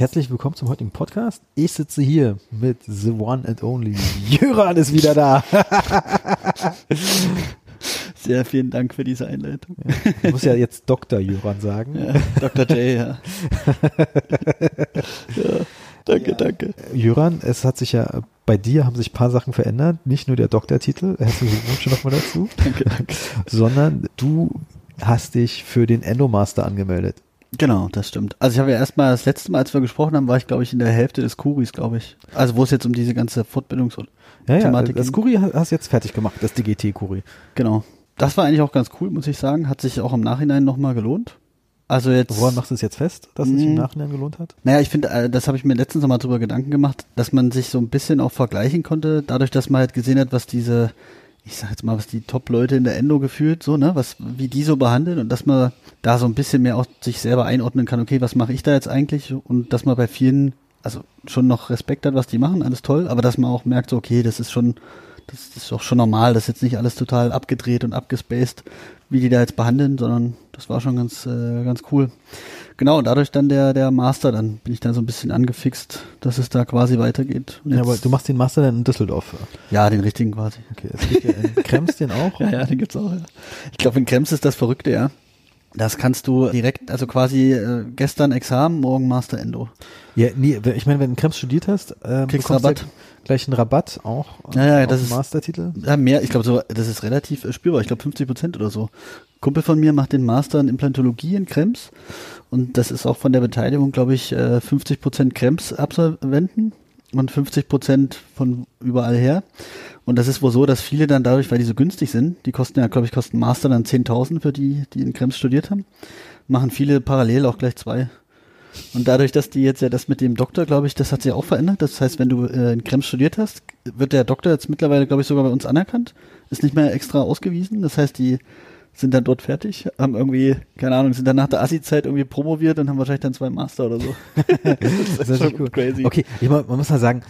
Herzlich willkommen zum heutigen Podcast. Ich sitze hier mit The One and Only. Jöran ist wieder da. Sehr vielen Dank für diese Einleitung. Ja, ich muss ja jetzt Dr. Jöran sagen. Ja, Dr. J, ja. ja danke, ja. danke. Jöran, es hat sich ja bei dir haben sich ein paar Sachen verändert. Nicht nur der Doktortitel, herzlichen Glückwunsch nochmal dazu. danke, danke. Sondern du hast dich für den Endomaster angemeldet. Genau, das stimmt. Also ich habe ja erstmal das letzte Mal, als wir gesprochen haben, war ich glaube ich in der Hälfte des Kuris, glaube ich. Also wo es jetzt um diese ganze Fortbildungs- und ja, Thematik ja, das Kuri hast du jetzt fertig gemacht, das DGT-Kuri. Genau. Das war eigentlich auch ganz cool, muss ich sagen. Hat sich auch im Nachhinein nochmal gelohnt. Also jetzt. Woran machst du es jetzt fest, dass es sich im mhm. Nachhinein gelohnt hat? Naja, ich finde, äh, das habe ich mir letztens nochmal drüber Gedanken gemacht, dass man sich so ein bisschen auch vergleichen konnte, dadurch, dass man halt gesehen hat, was diese ich sag jetzt mal, was die Top-Leute in der Endo gefühlt, so, ne, was, wie die so behandeln und dass man da so ein bisschen mehr auch sich selber einordnen kann, okay, was mache ich da jetzt eigentlich und dass man bei vielen, also schon noch Respekt hat, was die machen, alles toll, aber dass man auch merkt, so, okay, das ist schon, das ist auch schon normal, das ist jetzt nicht alles total abgedreht und abgespaced, wie die da jetzt behandeln, sondern das war schon ganz, äh, ganz cool. Genau, und dadurch dann der, der Master, dann bin ich dann so ein bisschen angefixt, dass es da quasi weitergeht. ja, aber du machst den Master dann in Düsseldorf? Ja, den richtigen quasi. Okay, es gibt ja in Krems den auch? ja, ja, den gibt's auch, ja. Ich glaube, in Krems ist das Verrückte, ja. Das kannst du direkt, also quasi äh, gestern Examen, morgen Master Endo. Ja, nee, ich meine, wenn du in Krems studiert hast, äh, kriegst Rabatt. Ja gleich einen Rabatt auch. Ja, ja, das ist Mastertitel. Ja, mehr, ich glaube so, das ist relativ äh, spürbar. Ich glaube 50 Prozent oder so. Kumpel von mir macht den Master in Implantologie in Krems und das ist auch von der Beteiligung, glaube ich, 50 äh, Prozent Krems Absolventen und 50 Prozent von überall her. Und das ist wohl so, dass viele dann dadurch, weil die so günstig sind, die kosten ja, glaube ich, kosten Master dann 10.000 für die, die in Krems studiert haben, machen viele parallel auch gleich zwei. Und dadurch, dass die jetzt ja das mit dem Doktor, glaube ich, das hat sich auch verändert. Das heißt, wenn du äh, in Krems studiert hast, wird der Doktor jetzt mittlerweile, glaube ich, sogar bei uns anerkannt. Ist nicht mehr extra ausgewiesen. Das heißt, die sind dann dort fertig, haben irgendwie, keine Ahnung, sind dann nach der Assi-Zeit irgendwie promoviert und haben wahrscheinlich dann zwei Master oder so. das ist, das ist schon crazy. Okay, ich, man muss mal sagen,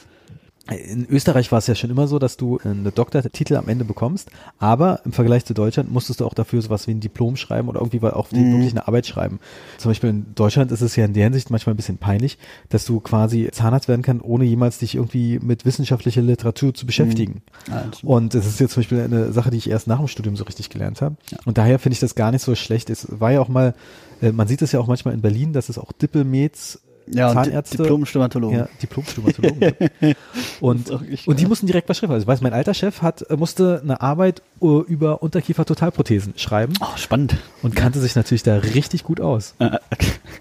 in Österreich war es ja schon immer so, dass du einen Doktortitel am Ende bekommst, aber im Vergleich zu Deutschland musstest du auch dafür sowas wie ein Diplom schreiben oder irgendwie auch mhm. wirklich eine Arbeit schreiben. Zum Beispiel in Deutschland ist es ja in der Hinsicht manchmal ein bisschen peinlich, dass du quasi Zahnarzt werden kannst, ohne jemals dich irgendwie mit wissenschaftlicher Literatur zu beschäftigen. Mhm. Ja, und das ist jetzt zum Beispiel eine Sache, die ich erst nach dem Studium so richtig gelernt habe. Ja. Und daher finde ich das gar nicht so schlecht. Es war ja auch mal, äh, man sieht es ja auch manchmal in Berlin, dass es auch Dippelmeds ja, Zahnärzte. Diplom-Stomatologen. Ja, Diplom-Stomatologen. und, und die mussten direkt was schreiben. Also ich weiß, mein alter Chef hat, äh, musste eine Arbeit uh, über Unterkiefer-Totalprothesen schreiben. Oh, spannend. Und kannte sich natürlich da richtig gut aus. Ah.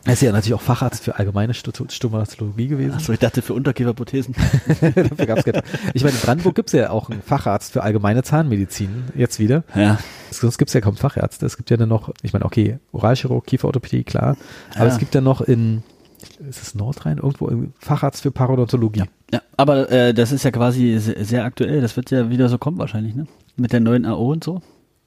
Er ist ja natürlich auch Facharzt für allgemeine Stomatologie gewesen. Achso, ich dachte für Unterkieferprothesen. Dafür gab's keine. Ich meine, in Brandenburg gibt's ja auch einen Facharzt für allgemeine Zahnmedizin jetzt wieder. Ja. Sonst gibt's ja kaum Fachärzte. Es gibt ja dann noch, ich meine, okay, Oralchirurg, Kieferorthopädie, klar. Aber ja. es gibt ja noch in ist es Nordrhein, irgendwo Facharzt für Parodontologie. Ja, ja aber äh, das ist ja quasi sehr, sehr, aktuell. Das wird ja wieder so kommen wahrscheinlich, ne? Mit der neuen AO und so.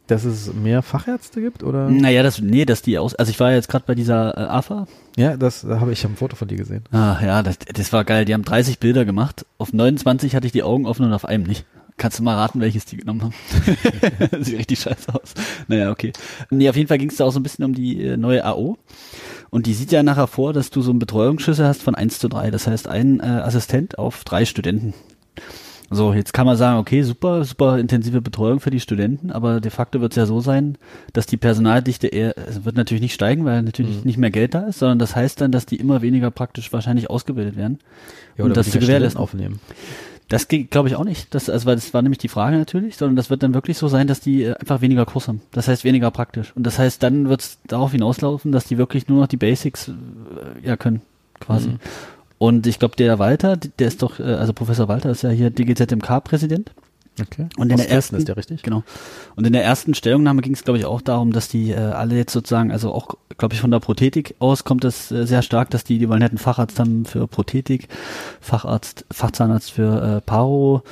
Dass es mehr Fachärzte gibt, oder? Naja, das, nee, dass die aus, also ich war jetzt gerade bei dieser äh, AFA. Ja, das da habe ich ein Foto von dir gesehen. Ah, ja, das, das war geil. Die haben 30 Bilder gemacht. Auf 29 hatte ich die Augen offen und auf einem nicht. Kannst du mal raten, welches die genommen haben? Sieht richtig scheiße aus. Naja, okay. Nee, auf jeden Fall ging es da auch so ein bisschen um die äh, neue AO. Und die sieht ja nachher vor, dass du so einen Betreuungsschlüssel hast von 1 zu 3. Das heißt, ein äh, Assistent auf drei Studenten. So, jetzt kann man sagen, okay, super, super intensive Betreuung für die Studenten, aber de facto wird es ja so sein, dass die Personaldichte eher, es wird natürlich nicht steigen, weil natürlich mhm. nicht mehr Geld da ist, sondern das heißt dann, dass die immer weniger praktisch wahrscheinlich ausgebildet werden. Ja, und das zu gewährleisten aufnehmen. Das geht, glaube ich, auch nicht. Das, also, weil das war nämlich die Frage natürlich, sondern das wird dann wirklich so sein, dass die äh, einfach weniger Kurs haben. Das heißt weniger praktisch. Und das heißt, dann wird es darauf hinauslaufen, dass die wirklich nur noch die Basics äh, ja können, quasi. Mhm. Und ich glaube, der Walter, der ist doch, äh, also Professor Walter ist ja hier DGZMK-Präsident. Okay. Und in der ersten ist der richtig? Genau. Und in der ersten Stellungnahme ging es glaube ich auch darum, dass die äh, alle jetzt sozusagen, also auch glaube ich von der Prothetik aus kommt es äh, sehr stark, dass die die wollen einen Facharzt haben für Prothetik, Facharzt, Fachzahnarzt für äh, Paro,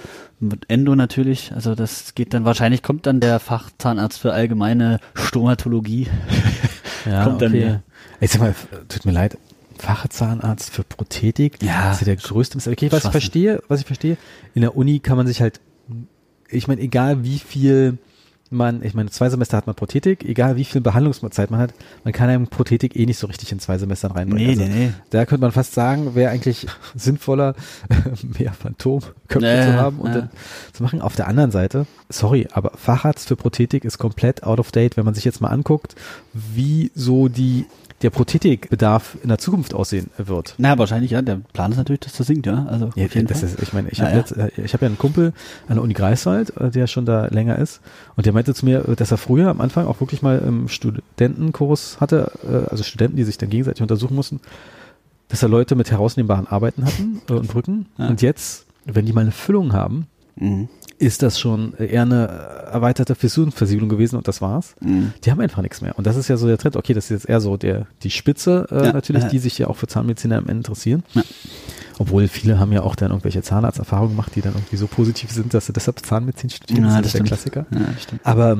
mit Endo natürlich. Also das geht dann wahrscheinlich kommt dann der Fachzahnarzt für allgemeine Stomatologie. Ja, kommt okay. dann hier. Ich sag mal, tut mir leid, Fachzahnarzt für Prothetik. Ja. Das ist ja der größte. Okay, was ich verstehe, was ich verstehe, in der Uni kann man sich halt ich meine, egal wie viel man, ich meine, zwei Semester hat man Prothetik, egal wie viel Behandlungszeit man hat, man kann einem Prothetik eh nicht so richtig in zwei Semestern reinbringen. Nee, also, nee, nee. Da könnte man fast sagen, wäre eigentlich sinnvoller, mehr Phantomköpfe äh, zu haben und äh. dann zu machen. Auf der anderen Seite, sorry, aber Facharzt für Prothetik ist komplett out of date, wenn man sich jetzt mal anguckt, wie so die der Prothetikbedarf in der Zukunft aussehen wird. Na, wahrscheinlich, ja. Der Plan ist natürlich, dass das sinkt, ja. Also ja, das Fall. ist, ich meine, ich habe ja. jetzt, äh, ich habe ja einen Kumpel an der Uni Greifswald, äh, der schon da länger ist, und der meinte zu mir, dass er früher am Anfang auch wirklich mal im Studentenkurs hatte, äh, also Studenten, die sich dann gegenseitig untersuchen mussten, dass da Leute mit herausnehmbaren Arbeiten hatten und Brücken. Ja. Und jetzt, wenn die mal eine Füllung haben, mhm ist das schon eher eine erweiterte Fissurenversiegelung gewesen und das war's. Mhm. Die haben einfach nichts mehr. Und das ist ja so der Trend. Okay, das ist jetzt eher so der, die Spitze äh, ja, natürlich, die sich ja auch für Zahnmediziner am Ende interessieren. Ja. Obwohl viele haben ja auch dann irgendwelche Zahnarzterfahrungen gemacht, die dann irgendwie so positiv sind, dass sie deshalb Zahnmedizin studieren. Ja, das, ist der Klassiker. Ja, stimmt. Aber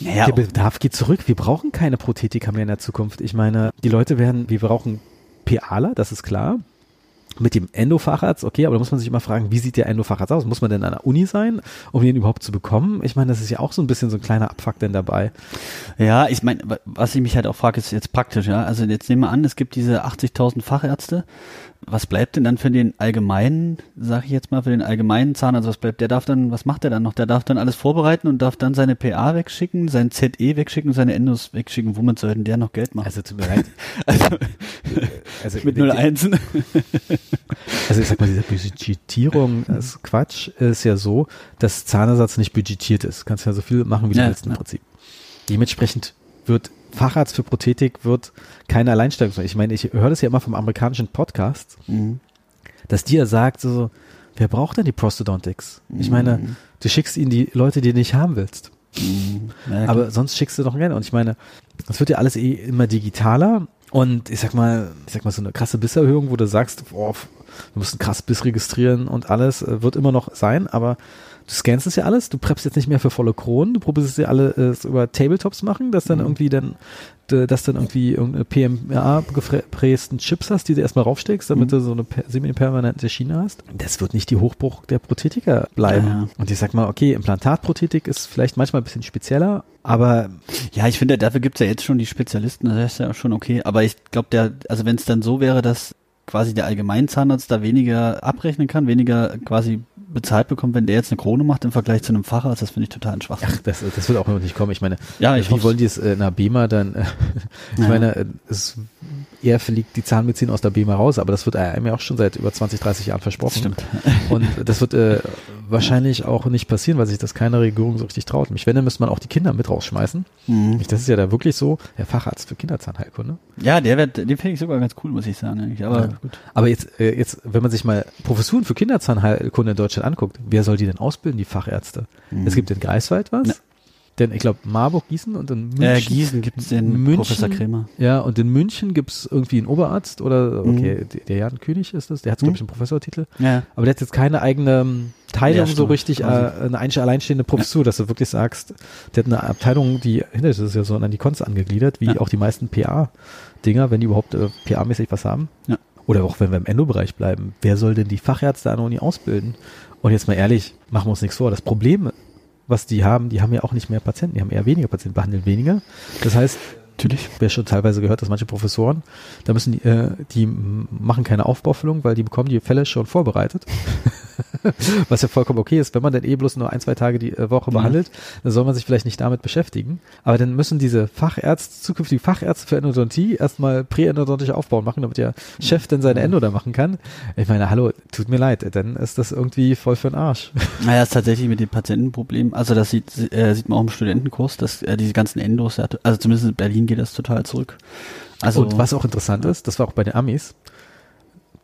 naja, der Bedarf geht zurück. Wir brauchen keine Prothetika mehr in der Zukunft. Ich meine, die Leute werden, wir brauchen PAler, das ist klar mit dem Endofacharzt, okay, aber da muss man sich immer fragen, wie sieht der Endofacharzt aus? Muss man denn an der Uni sein, um den überhaupt zu bekommen? Ich meine, das ist ja auch so ein bisschen so ein kleiner Abfuck denn dabei. Ja, ich meine, was ich mich halt auch frage, ist jetzt praktisch, ja. Also jetzt nehmen wir an, es gibt diese 80.000 Fachärzte was bleibt denn dann für den allgemeinen, sag ich jetzt mal, für den allgemeinen Zahnarzt, also was bleibt? Der darf dann, was macht der dann noch? Der darf dann alles vorbereiten und darf dann seine PA wegschicken, sein ZE wegschicken, seine Endos wegschicken. Womit soll denn der noch Geld machen? Also mir leid. also, also mit 01. also ich sag mal, diese Budgetierung, das Quatsch ist ja so, dass Zahnersatz nicht budgetiert ist. Du kannst ja so viel machen, wie du ja, willst im ja. Prinzip. Dementsprechend wird Facharzt für Prothetik wird keine Alleinstellungsmerkmal. Ich meine, ich höre das ja immer vom amerikanischen Podcast, mhm. dass die ja sagt, so, wer braucht denn die Prostodontics? Ich meine, mhm. du schickst ihnen die Leute, die du nicht haben willst. Mhm. Ja, Aber sonst schickst du doch gerne. Und ich meine, das wird ja alles eh immer digitaler. Und ich sag mal, ich sag mal, so eine krasse Bisserhöhung, wo du sagst, oh, du musst einen krass Biss registrieren und alles, äh, wird immer noch sein, aber du scannst es ja alles, du preppst jetzt nicht mehr für volle Kronen, du probierst es ja alle äh, über Tabletops machen, dass dann mhm. irgendwie dann, dass dann irgendwie irgendeine PMA gepressten Chips hast, die du erstmal raufsteckst, damit mhm. du so eine semi-permanente Schiene hast. Das wird nicht die Hochbruch der Prothetiker bleiben. Ja. Und ich sag mal, okay, Implantatprothetik ist vielleicht manchmal ein bisschen spezieller, aber ja, ich finde, dafür gibt's ja jetzt schon die Spezialisten, das ist ja schon okay. Aber ich glaube, der, also wenn es dann so wäre, dass quasi der Allgemeinzahnarzt da weniger abrechnen kann, weniger quasi bezahlt bekommt, wenn der jetzt eine Krone macht im Vergleich zu einem Facharzt, das finde ich total ein Schwachsinn. Ach, das, das wird auch noch nicht kommen. Ich meine, ja, ich wie wollen die es in der BEMA dann, äh, ich ja. meine, äh, es eher fliegt die Zahnmedizin aus der BEMA raus, aber das wird einem ja auch schon seit über 20, 30 Jahren versprochen. Stimmt. Und das wird äh, wahrscheinlich auch nicht passieren, weil sich das keine Regierung so richtig traut. Mich wenn, dann müsste man auch die Kinder mit rausschmeißen. Mhm. Das ist ja da wirklich so, der Facharzt für Kinderzahnheilkunde. Ja, der wird, den finde ich sogar ganz cool, muss ich sagen. Eigentlich. Aber, ja. aber jetzt, äh, jetzt, wenn man sich mal Professuren für Kinderzahnheilkunde in Deutschland anguckt, wer soll die denn ausbilden, die Fachärzte? Mhm. Es gibt in Greifswald was. Na denn ich glaube, Marburg, Gießen und in München. Äh, Gießen gibt es den München, Professor Kremer. Ja, und in München gibt es irgendwie einen Oberarzt oder, mhm. okay, mhm. der Jan König ist das, der hat, mhm. glaube ich, einen Professortitel. Ja. Aber der hat jetzt keine eigene ähm, Teilung ja, so richtig, äh, eine alleinstehende Professur, ja. dass du wirklich sagst, der hat eine Abteilung, die hinter ist ja so an die Konz angegliedert, wie ja. auch die meisten PA-Dinger, wenn die überhaupt äh, PA-mäßig was haben. Ja. Oder auch wenn wir im Endo-Bereich bleiben, wer soll denn die Fachärzte an der Uni ausbilden? Und jetzt mal ehrlich, machen wir uns nichts vor. Das Problem was die haben, die haben ja auch nicht mehr Patienten, die haben eher weniger Patienten, behandeln weniger. Das heißt, natürlich, wer schon teilweise gehört, dass manche Professoren, da müssen die, äh, die machen keine Aufbaufüllung, weil die bekommen die Fälle schon vorbereitet. Was ja vollkommen okay ist, wenn man dann eh bloß nur ein, zwei Tage die äh, Woche mhm. behandelt, dann soll man sich vielleicht nicht damit beschäftigen. Aber dann müssen diese Fachärzte, zukünftige Fachärzte für Endodontie erstmal präendodontische Aufbauen machen, damit der Chef dann seine Endo da machen kann. Ich meine, hallo, tut mir leid, dann ist das irgendwie voll für den Arsch. Naja, ist tatsächlich mit dem Patientenproblem, also das sieht, äh, sieht man auch im Studentenkurs, dass äh, diese ganzen Endos, also zumindest in Berlin geht das total zurück. Also, und was auch interessant ist, das war auch bei den Amis,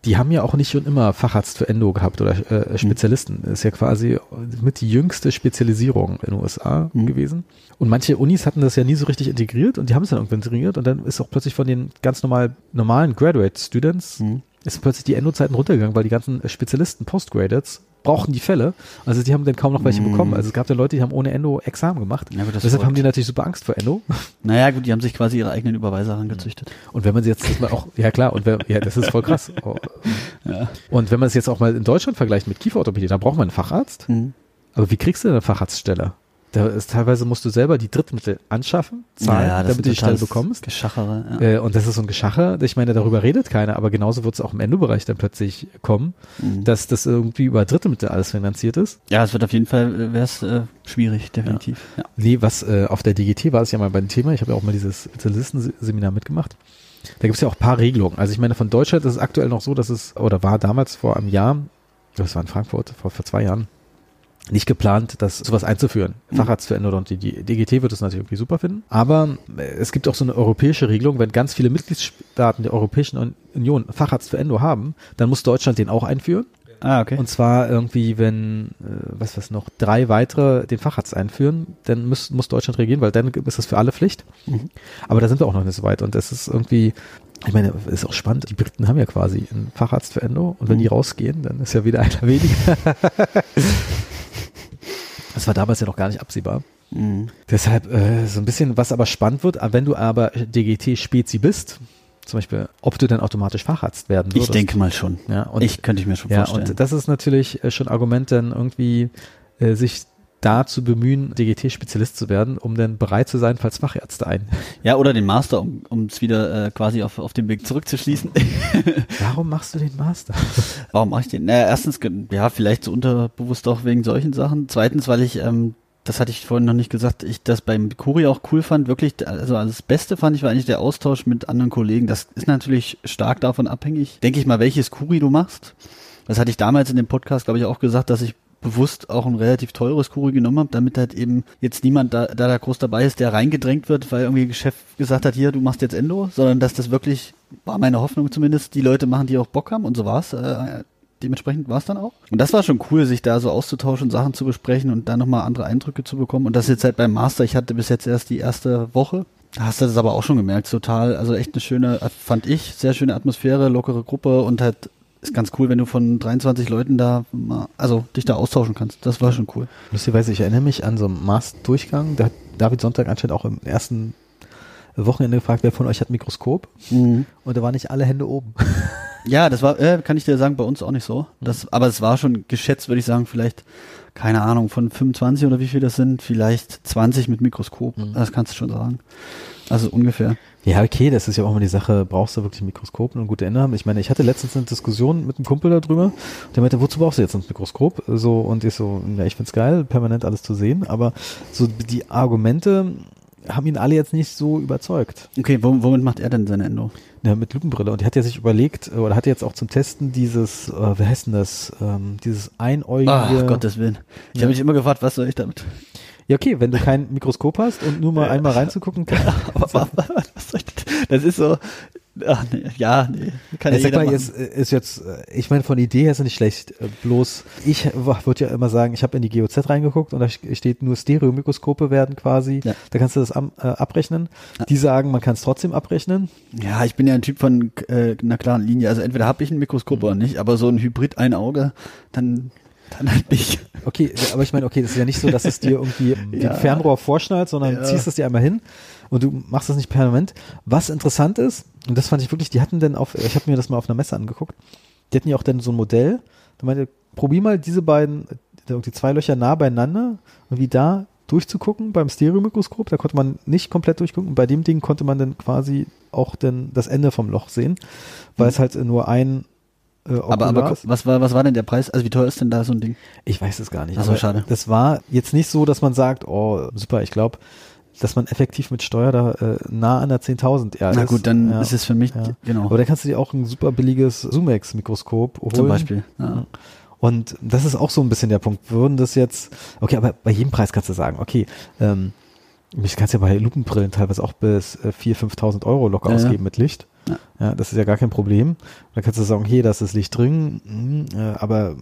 die haben ja auch nicht schon immer Facharzt für Endo gehabt oder äh, Spezialisten. Das ist ja quasi mit die jüngste Spezialisierung in den USA mhm. gewesen. Und manche Unis hatten das ja nie so richtig integriert und die haben es dann irgendwann integriert und dann ist auch plötzlich von den ganz normal, normalen Graduate Students mhm. ist plötzlich die Endo-Zeiten runtergegangen, weil die ganzen Spezialisten, Postgraduates, brauchten die Fälle. Also die haben dann kaum noch welche mm. bekommen. Also es gab ja Leute, die haben ohne Endo Examen gemacht. Ja, Deshalb haben die natürlich super Angst vor Endo. Naja, gut, die haben sich quasi ihre eigenen Überweiser angezüchtet. Und wenn man sie jetzt mal auch, ja klar, und wenn, ja, das ist voll krass. Oh. Ja. Und wenn man es jetzt auch mal in Deutschland vergleicht mit Kieferorthopädie, da braucht man einen Facharzt. Mhm. Aber wie kriegst du denn eine Facharztstelle? Da ist teilweise musst du selber die Drittmittel anschaffen, zahlen, Ja, ja, damit du die Stelle bekommst. Geschachere, ja. Äh, und das ist so ein Geschache, ich meine, darüber redet keiner, aber genauso wird es auch im Endobereich dann plötzlich kommen, Mhm. dass das irgendwie über Drittmittel alles finanziert ist. Ja, es wird auf jeden Fall, wäre es äh, schwierig, definitiv. Ja. Nee, was äh, auf der DGT war es ja mal beim Thema, ich habe ja auch mal dieses Spezialistenseminar mitgemacht. Da gibt es ja auch ein paar Regelungen. Also ich meine, von Deutschland ist es aktuell noch so, dass es, oder war damals vor einem Jahr, das war in Frankfurt, vor, vor zwei Jahren, nicht geplant, das sowas einzuführen. Mhm. Facharzt für Endodontie. Die DGT wird es natürlich irgendwie super finden. Aber äh, es gibt auch so eine europäische Regelung, wenn ganz viele Mitgliedstaaten der Europäischen Un- Union Facharzt für Endo haben, dann muss Deutschland den auch einführen. Ah, okay. Und zwar irgendwie, wenn, äh, was was noch, drei weitere den Facharzt einführen, dann muss, muss Deutschland reagieren, weil dann ist das für alle Pflicht. Mhm. Aber da sind wir auch noch nicht so weit. Und das ist irgendwie, ich meine, ist auch spannend. Die Briten haben ja quasi einen Facharzt für Endo. Und wenn die rausgehen, dann ist ja wieder einer weniger. das war damals ja noch gar nicht absehbar. Mhm. Deshalb äh, so ein bisschen, was aber spannend wird, wenn du aber DGT-Spezi bist, zum Beispiel, ob du dann automatisch Facharzt werden Ich würdest. denke mal schon. Ja, und ich könnte ich mir schon ja, vorstellen. und das ist natürlich äh, schon Argument, dann irgendwie äh, sich da zu bemühen, DGT-Spezialist zu werden, um dann bereit zu sein, falls Fachärzte ein. ja, oder den Master, um es wieder äh, quasi auf, auf den Weg zurückzuschließen. Warum machst du den Master? Warum mache ich den? Naja, erstens, ja, vielleicht so unterbewusst auch wegen solchen Sachen. Zweitens, weil ich, ähm, das hatte ich vorhin noch nicht gesagt, ich das beim Kuri auch cool fand. Wirklich, also das Beste fand ich war eigentlich der Austausch mit anderen Kollegen. Das ist natürlich stark davon abhängig. Denke ich mal, welches Kuri du machst. Das hatte ich damals in dem Podcast, glaube ich, auch gesagt, dass ich bewusst auch ein relativ teures Kuri genommen habe, damit halt eben jetzt niemand da, da da groß dabei ist, der reingedrängt wird, weil irgendwie Chef gesagt hat, hier, du machst jetzt Endo, sondern dass das wirklich, war meine Hoffnung zumindest, die Leute machen, die auch Bock haben und so war's. Äh, dementsprechend war es dann auch. Und das war schon cool, sich da so auszutauschen, Sachen zu besprechen und dann nochmal andere Eindrücke zu bekommen. Und das jetzt halt beim Master, ich hatte bis jetzt erst die erste Woche. Hast du das aber auch schon gemerkt, total, also echt eine schöne, fand ich, sehr schöne Atmosphäre, lockere Gruppe und halt ist ganz cool, wenn du von 23 Leuten da mal, also dich da austauschen kannst. Das war schon cool. Lustigerweise, ich erinnere mich an so einen Master-Durchgang, da hat David Sonntag anscheinend auch im ersten Wochenende gefragt, wer von euch hat ein Mikroskop? Und da waren nicht alle Hände oben. Ja, das war, äh, kann ich dir sagen, bei uns auch nicht so. Das, aber es war schon geschätzt, würde ich sagen, vielleicht, keine Ahnung, von 25 oder wie viel das sind, vielleicht 20 mit Mikroskop. Das kannst du schon sagen. Also ungefähr. Ja, okay, das ist ja auch immer die Sache, brauchst du wirklich ein Mikroskop und gute Ende haben? Ich meine, ich hatte letztens eine Diskussion mit einem Kumpel darüber, der meinte, wozu brauchst du jetzt ein Mikroskop? So, und ich so, ja, ich find's geil, permanent alles zu sehen, aber so die Argumente haben ihn alle jetzt nicht so überzeugt. Okay, wom- womit macht er denn seine Endo? Ja, mit Lupenbrille. Und die hat ja sich überlegt, äh, oder hat jetzt auch zum Testen dieses, äh, wie heißt denn das, ähm, dieses einäugige. Ach, Gottes Willen. Ich Ja. habe mich immer gefragt, was soll ich damit? Ja, okay, wenn du kein Mikroskop hast und nur mal einmal reinzugucken kannst. Aber, was soll ich das? Ist so, ach nee, ja, nee, kann ja Ich sag mal, machen. jetzt äh, ist jetzt, äh, ich meine, von Idee her ist es nicht schlecht. Äh, Bloß, ich würde ja immer sagen, ich habe in die GOZ reingeguckt und da steht nur Stereomikroskope werden quasi. Ja. Da kannst du das am, äh, abrechnen. Die sagen, man kann es trotzdem abrechnen. Ja, ich bin ja ein Typ von äh, einer klaren Linie. Also entweder habe ich ein Mikroskop oder nicht, aber so ein Hybrid ein Auge, dann, dann halt nicht. Okay, aber ich meine, okay, das ist ja nicht so, dass es dir irgendwie Ja. den Fernrohr vorschnallt, sondern Ja. ziehst es dir einmal hin und du machst das nicht permanent. Was interessant ist, und das fand ich wirklich, die hatten dann auf, ich habe mir das mal auf einer Messe angeguckt, die hatten ja auch dann so ein Modell, da meinte, probier mal diese beiden, die zwei Löcher nah beieinander und wie da durchzugucken beim Stereomikroskop, da konnte man nicht komplett durchgucken bei dem Ding konnte man dann quasi auch dann das Ende vom Loch sehen, weil es halt nur ein äh, Aber, aber was war, was war denn der Preis? Also wie teuer ist denn da so ein Ding? Ich weiß es gar nicht. Ach so, aber schade. Das war jetzt nicht so, dass man sagt, oh, super, ich glaube, dass man effektiv mit Steuer da äh, nah an der 10.000 ja, Na gut, dann ja. ist es für mich, Ja. genau, Aber da kannst du dir auch ein super billiges Zoomex-Mikroskop holen. zum Beispiel. Ja. Und das ist auch so ein bisschen der Punkt. Würden das jetzt, okay, aber bei jedem Preis kannst du sagen, okay, ähm, ich kannst ja bei Lupenbrillen teilweise auch bis äh, 4.000, 5.000 Euro locker ausgeben mit Licht. Ja. Ja. das ist ja gar kein Problem. Da kannst du sagen, hier, das ist Licht drin, mm, äh, aber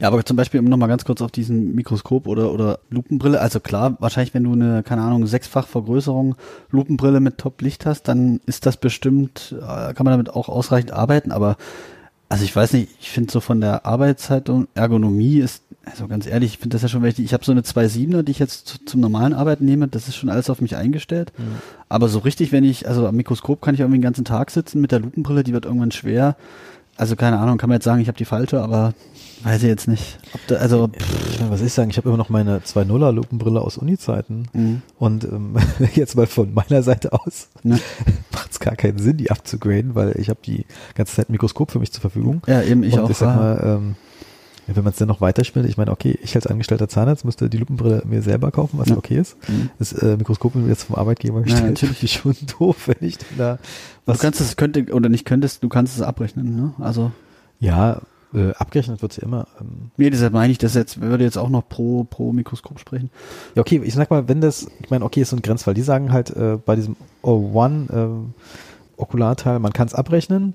Ja, aber zum Beispiel, um nochmal ganz kurz auf diesen Mikroskop oder, oder Lupenbrille, also klar, wahrscheinlich, wenn du eine, keine Ahnung, sechsfach Vergrößerung Lupenbrille mit Top-Licht hast, dann ist das bestimmt, äh, kann man damit auch ausreichend arbeiten, aber also ich weiß nicht, ich finde so von der Arbeitszeit und Ergonomie ist, also ganz ehrlich, ich finde das ja schon wichtig. Ich habe so eine 2.7er, die ich jetzt zu, zum normalen Arbeiten nehme, das ist schon alles auf mich eingestellt. Aber so richtig, wenn ich, also am Mikroskop kann ich irgendwie den ganzen Tag sitzen mit der Lupenbrille, die wird irgendwann schwer. also keine Ahnung, kann man jetzt sagen, ich habe die falsche, aber weiß ich jetzt nicht. Da, also meine, was ich sagen, ich habe immer noch meine 2.0er Lupenbrille aus Uni-Zeiten mhm. und ähm, jetzt mal von meiner Seite aus ne? macht es gar keinen Sinn, die abzugraden, weil ich habe die ganze Zeit ein Mikroskop für mich zur Verfügung. Ja, eben ich und auch. Ich sag mal, ähm, wenn man es dann noch weiterspielt, ich meine, okay, ich als angestellter Zahnarzt müsste die Lupenbrille mir selber kaufen, was ja. okay ist. Mhm. Das äh, Mikroskop wird jetzt vom Arbeitgeber gestellt. Ja, natürlich schon doof, wenn ich da was. Du kannst es, könnte, oder nicht könntest, du kannst es abrechnen, ne? Also. Ja, äh, abgerechnet wird es ja immer. Ähm. Nee, deshalb meine ich, das jetzt, würde jetzt auch noch pro, pro Mikroskop sprechen. Ja, okay, ich sag mal, wenn das, ich meine, okay, ist so ein Grenzfall. Die sagen halt äh, bei diesem O1 äh, Okularteil, man kann es abrechnen,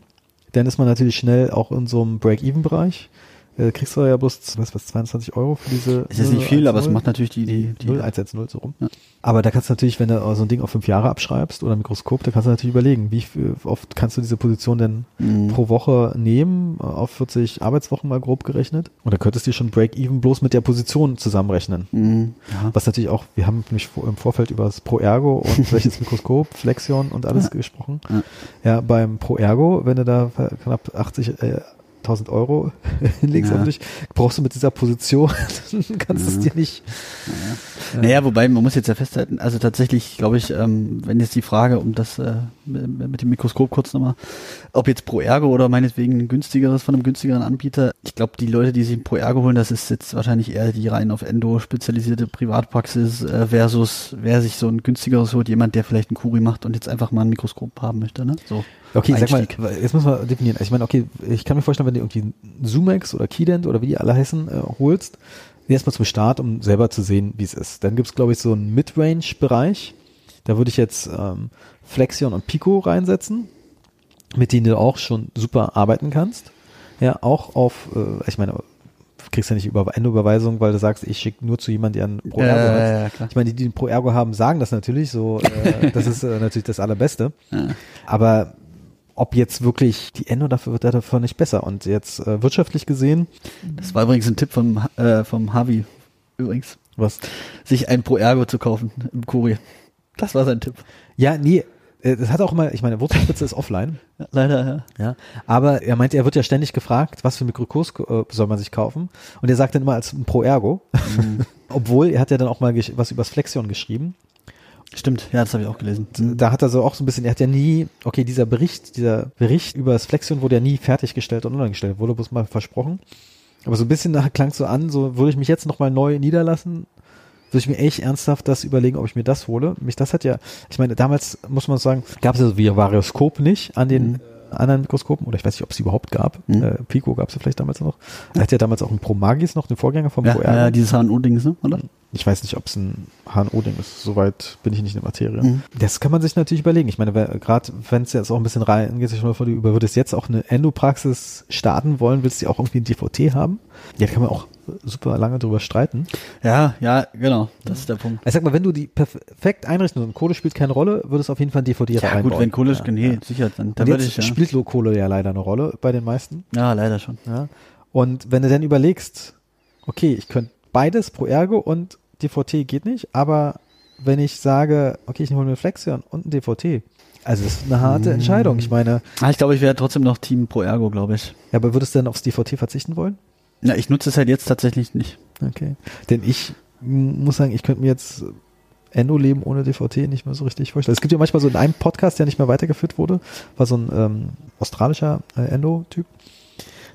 dann ist man natürlich schnell auch in so einem Break-Even-Bereich äh, kriegst du ja bloß, was, was, 22 Euro für diese. Ist jetzt nicht viel, aber es macht natürlich die, die, die 0, 1, 0 so rum. Ja. Aber da kannst du natürlich, wenn du so ein Ding auf fünf Jahre abschreibst oder ein Mikroskop, da kannst du natürlich überlegen, wie oft kannst du diese Position denn mhm. pro Woche nehmen, auf 40 Arbeitswochen mal grob gerechnet. Und da könntest du schon Break-Even bloß mit der Position zusammenrechnen. Mhm. Ja. Was natürlich auch, wir haben nämlich im Vorfeld über das Pro-Ergo und welches Mikroskop, Flexion und alles ja. gesprochen. Ja. ja, beim Pro-Ergo, wenn du da knapp 80 äh, 1000 Euro hinlegst ja. auf dich, brauchst du mit dieser Position, kannst ja. es dir nicht. Ja. Naja, wobei man muss jetzt ja festhalten, also tatsächlich glaube ich, ähm, wenn jetzt die Frage um das äh, mit dem Mikroskop kurz nochmal, ob jetzt Pro Ergo oder meinetwegen ein günstigeres von einem günstigeren Anbieter, ich glaube, die Leute, die sich ein Pro Ergo holen, das ist jetzt wahrscheinlich eher die rein auf Endo spezialisierte Privatpraxis äh, versus wer sich so ein günstigeres holt, jemand, der vielleicht ein Kuri macht und jetzt einfach mal ein Mikroskop haben möchte, ne? So. Okay, Einstieg. sag mal, jetzt müssen wir definieren. Ich meine, okay, ich kann mir vorstellen, wenn du irgendwie Zoomex oder Keydent oder wie die alle heißen, äh, holst, erstmal zum Start, um selber zu sehen, wie es ist. Dann gibt's glaube ich, so einen Midrange-Bereich. Da würde ich jetzt ähm, Flexion und Pico reinsetzen, mit denen du auch schon super arbeiten kannst. Ja, auch auf, äh, ich meine, kriegst ja nicht über Endüberweisung, weil du sagst, ich schicke nur zu jemandem, der einen Pro Ergo ja, hat. Ja, ja, ich meine, die, die einen Pro Ergo haben, sagen das natürlich so. Äh, das ist äh, natürlich das Allerbeste. Aber ob jetzt wirklich die Endo dafür wird davon nicht besser. Und jetzt äh, wirtschaftlich gesehen. Das war übrigens ein Tipp vom, äh, vom Harvey übrigens. Was? Sich ein Pro Ergo zu kaufen im Kurier. Das war sein Tipp. Ja, nee, äh, das hat auch immer, ich meine, Wurzelspitze ist offline. Leider, ja. ja. Aber er meinte, er wird ja ständig gefragt, was für Mikrokurs äh, soll man sich kaufen? Und er sagt dann immer als ein Pro Ergo. Mhm. Obwohl, er hat ja dann auch mal was übers Flexion geschrieben. Stimmt, ja, das habe ich auch gelesen. Da hat er so auch so ein bisschen, er hat ja nie, okay, dieser Bericht, dieser Bericht über das Flexion wurde ja nie fertiggestellt und online gestellt, wurde bloß mal versprochen. Aber so ein bisschen klang so an, so würde ich mich jetzt nochmal neu niederlassen, würde ich mir echt ernsthaft das überlegen, ob ich mir das hole. Mich, das hat ja, ich meine, damals muss man sagen, gab es ja so wie Varioskop nicht an den mhm. Anderen Mikroskopen, oder ich weiß nicht, ob es überhaupt gab. Mhm. Äh, Pico gab es ja vielleicht damals noch. Er hat ja damals auch ein Pro Magis noch, den Vorgänger vom ja, Pro R. Ja, dieses HNO-Dings, ne? oder? Ich weiß nicht, ob es ein HNO-Ding ist. Soweit bin ich nicht in der Materie. Mhm. Das kann man sich natürlich überlegen. Ich meine, gerade wenn es jetzt auch ein bisschen reingeht, sich mal vor, du würdest jetzt auch eine Endopraxis starten wollen, willst du auch irgendwie ein DVT haben? Ja, da kann man auch super lange drüber streiten. Ja, ja, genau. Das ist der Punkt. Ich sag mal, wenn du die perfekt einrichten und Kohle spielt keine Rolle, würdest du auf jeden Fall ein DVD ja, reinbauen. Ja, gut, wenn Kohle, ja, nee, ja. sicher, dann, dann würde ich, ja. spielt Kohle ja leider eine Rolle bei den meisten. Ja, leider schon. Ja. Und wenn du dann überlegst, okay, ich könnte beides pro Ergo und DVT geht nicht, aber wenn ich sage, okay, ich hole mir Flexion und ein DVT, also das ist eine harte hm. Entscheidung. Ich meine. Ah, ich glaube, ich wäre trotzdem noch Team Pro Ergo, glaube ich. Ja, aber würdest du denn aufs DVT verzichten wollen? Ja, ich nutze es halt jetzt tatsächlich nicht. Okay. Denn ich muss sagen, ich könnte mir jetzt Endo-Leben ohne DVT nicht mehr so richtig vorstellen. Es gibt ja manchmal so in einem Podcast, der nicht mehr weitergeführt wurde, war so ein ähm, australischer äh, Endo-Typ.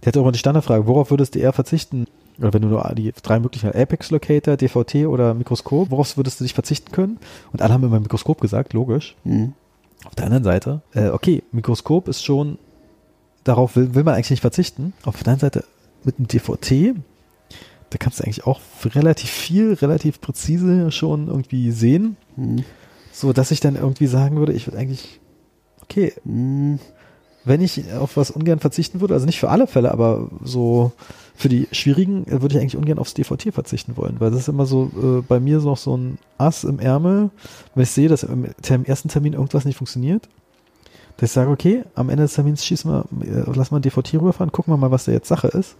Der hatte auch mal die Standardfrage, worauf würdest du eher verzichten? Oder wenn du nur die drei möglichen Apex Locator, DVT oder Mikroskop, worauf würdest du dich verzichten können? Und alle haben immer Mikroskop gesagt, logisch. Mhm. Auf der anderen Seite, äh, okay, Mikroskop ist schon, darauf will, will man eigentlich nicht verzichten. Auf der anderen Seite, mit einem DVT, da kannst du eigentlich auch relativ viel, relativ präzise schon irgendwie sehen. Mhm. So dass ich dann irgendwie sagen würde, ich würde eigentlich, okay, mhm wenn ich auf was ungern verzichten würde, also nicht für alle Fälle, aber so für die schwierigen äh, würde ich eigentlich ungern aufs DVT verzichten wollen, weil das ist immer so äh, bei mir noch so ein Ass im Ärmel, wenn ich sehe, dass im Term ersten Termin irgendwas nicht funktioniert, dass ich sage, okay, am Ende des Termins schießen wir, äh, lassen wir ein DVT rüberfahren, gucken wir mal, was da jetzt Sache ist.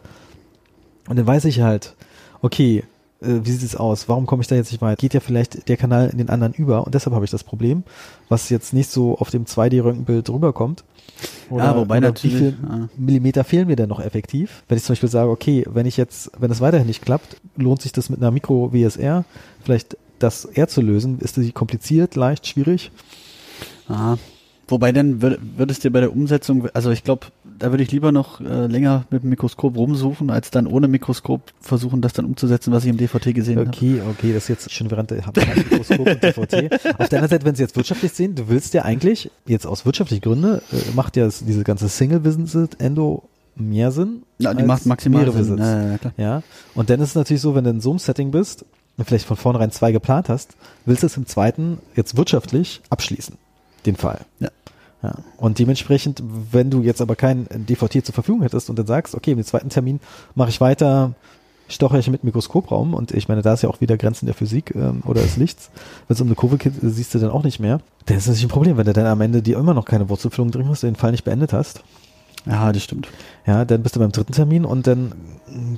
Und dann weiß ich halt, okay, äh, wie sieht es aus? Warum komme ich da jetzt nicht weiter? Geht ja vielleicht der Kanal in den anderen über und deshalb habe ich das Problem, was jetzt nicht so auf dem 2D-Röntgenbild rüberkommt. Oder, ja, wobei oder wie viel ja. Millimeter fehlen mir denn noch effektiv? Wenn ich zum Beispiel sage, okay, wenn ich jetzt, wenn es weiterhin nicht klappt, lohnt sich das mit einer Mikro-WSR vielleicht das R zu lösen? Ist das kompliziert, leicht, schwierig? Aha. Wobei dann würd, würdest dir bei der Umsetzung, also ich glaube, da würde ich lieber noch äh, länger mit dem Mikroskop rumsuchen, als dann ohne Mikroskop versuchen, das dann umzusetzen, was ich im DVT gesehen habe. Okay, hab. okay, das ist jetzt schon während der Mikroskop und DVT. Auf der anderen Seite, wenn Sie jetzt wirtschaftlich sehen, du willst ja eigentlich, jetzt aus wirtschaftlichen Gründen, äh, macht ja das, diese ganze Single-Visit Endo mehr Sinn. Ja, die macht maximal Sinn. Ja, ja, klar. ja, und dann ist es natürlich so, wenn du in so einem Setting bist und vielleicht von vornherein zwei geplant hast, willst du es im zweiten jetzt wirtschaftlich abschließen den Fall. Ja. Ja. Und dementsprechend, wenn du jetzt aber kein DVT zur Verfügung hättest und dann sagst, okay, im zweiten Termin mache ich weiter stoche ich mit Mikroskopraum und ich meine, da ist ja auch wieder Grenzen der Physik ähm, oder des Lichts. Wenn es um eine Kurve geht, siehst du dann auch nicht mehr. Dann ist das natürlich ein Problem, wenn du dann am Ende die immer noch keine Wurzelfüllung drin hast, den Fall nicht beendet hast. Ja, das stimmt. Ja, dann bist du beim dritten Termin und dann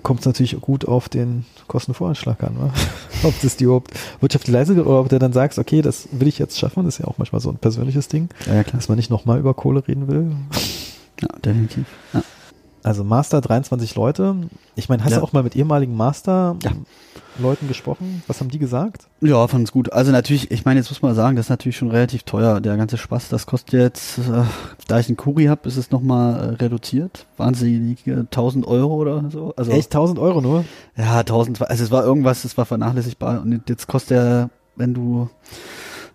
kommt es natürlich gut auf den Kostenvoranschlag an. Ne? ob das die überhaupt wirtschaftlich leistet oder ob du dann sagst, okay, das will ich jetzt schaffen. Das ist ja auch manchmal so ein persönliches Ding, ja, ja, dass man nicht nochmal über Kohle reden will. Ja, definitiv. Ja. Also Master 23 Leute. Ich meine, hast du auch mal mit ehemaligen Master ja. Leuten gesprochen? Was haben die gesagt? Ja, fand es gut. Also natürlich, ich meine, jetzt muss man sagen, das ist natürlich schon relativ teuer. Der ganze Spaß, das kostet jetzt, äh, da ich einen Kuri habe, ist es nochmal äh, reduziert. Wahnsinnige 1000 Euro oder so. Also, Echt 1000 Euro nur? Ja, 1000, also es war irgendwas, es war vernachlässigbar. Und jetzt kostet er, wenn du,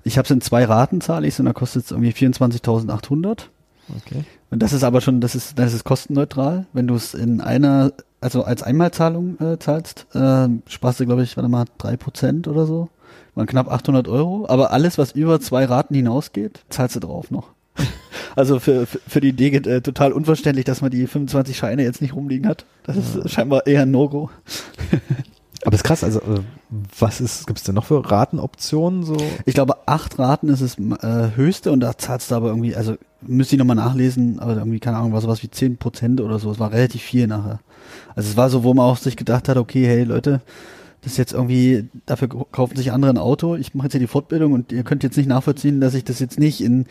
ich habe es in zwei Raten zahle ich, und da kostet es irgendwie 24.800. Okay. Und das ist aber schon, das ist, das ist kostenneutral. Wenn du es in einer, also als Einmalzahlung äh, zahlst, äh, sparst du, glaube ich, warte mal, drei Prozent oder so. Waren knapp 800 Euro. Aber alles, was über zwei Raten hinausgeht, zahlst du drauf noch. Also für, für, für die Idee geht äh, total unverständlich, dass man die 25 Scheine jetzt nicht rumliegen hat. Das ist ja. scheinbar eher ein No-Go. Aber ist krass, also äh, was ist, gibt es denn noch für Ratenoptionen? So? Ich glaube, acht Raten ist das äh, höchste und da zahlst du aber irgendwie, also müsste ich nochmal nachlesen, aber irgendwie, keine Ahnung, war sowas wie zehn Prozent oder so. Es war relativ viel nachher. Also es war so, wo man auch sich gedacht hat, okay, hey Leute, das ist jetzt irgendwie, dafür kaufen sich andere ein Auto, ich mache jetzt hier die Fortbildung und ihr könnt jetzt nicht nachvollziehen, dass ich das jetzt nicht in,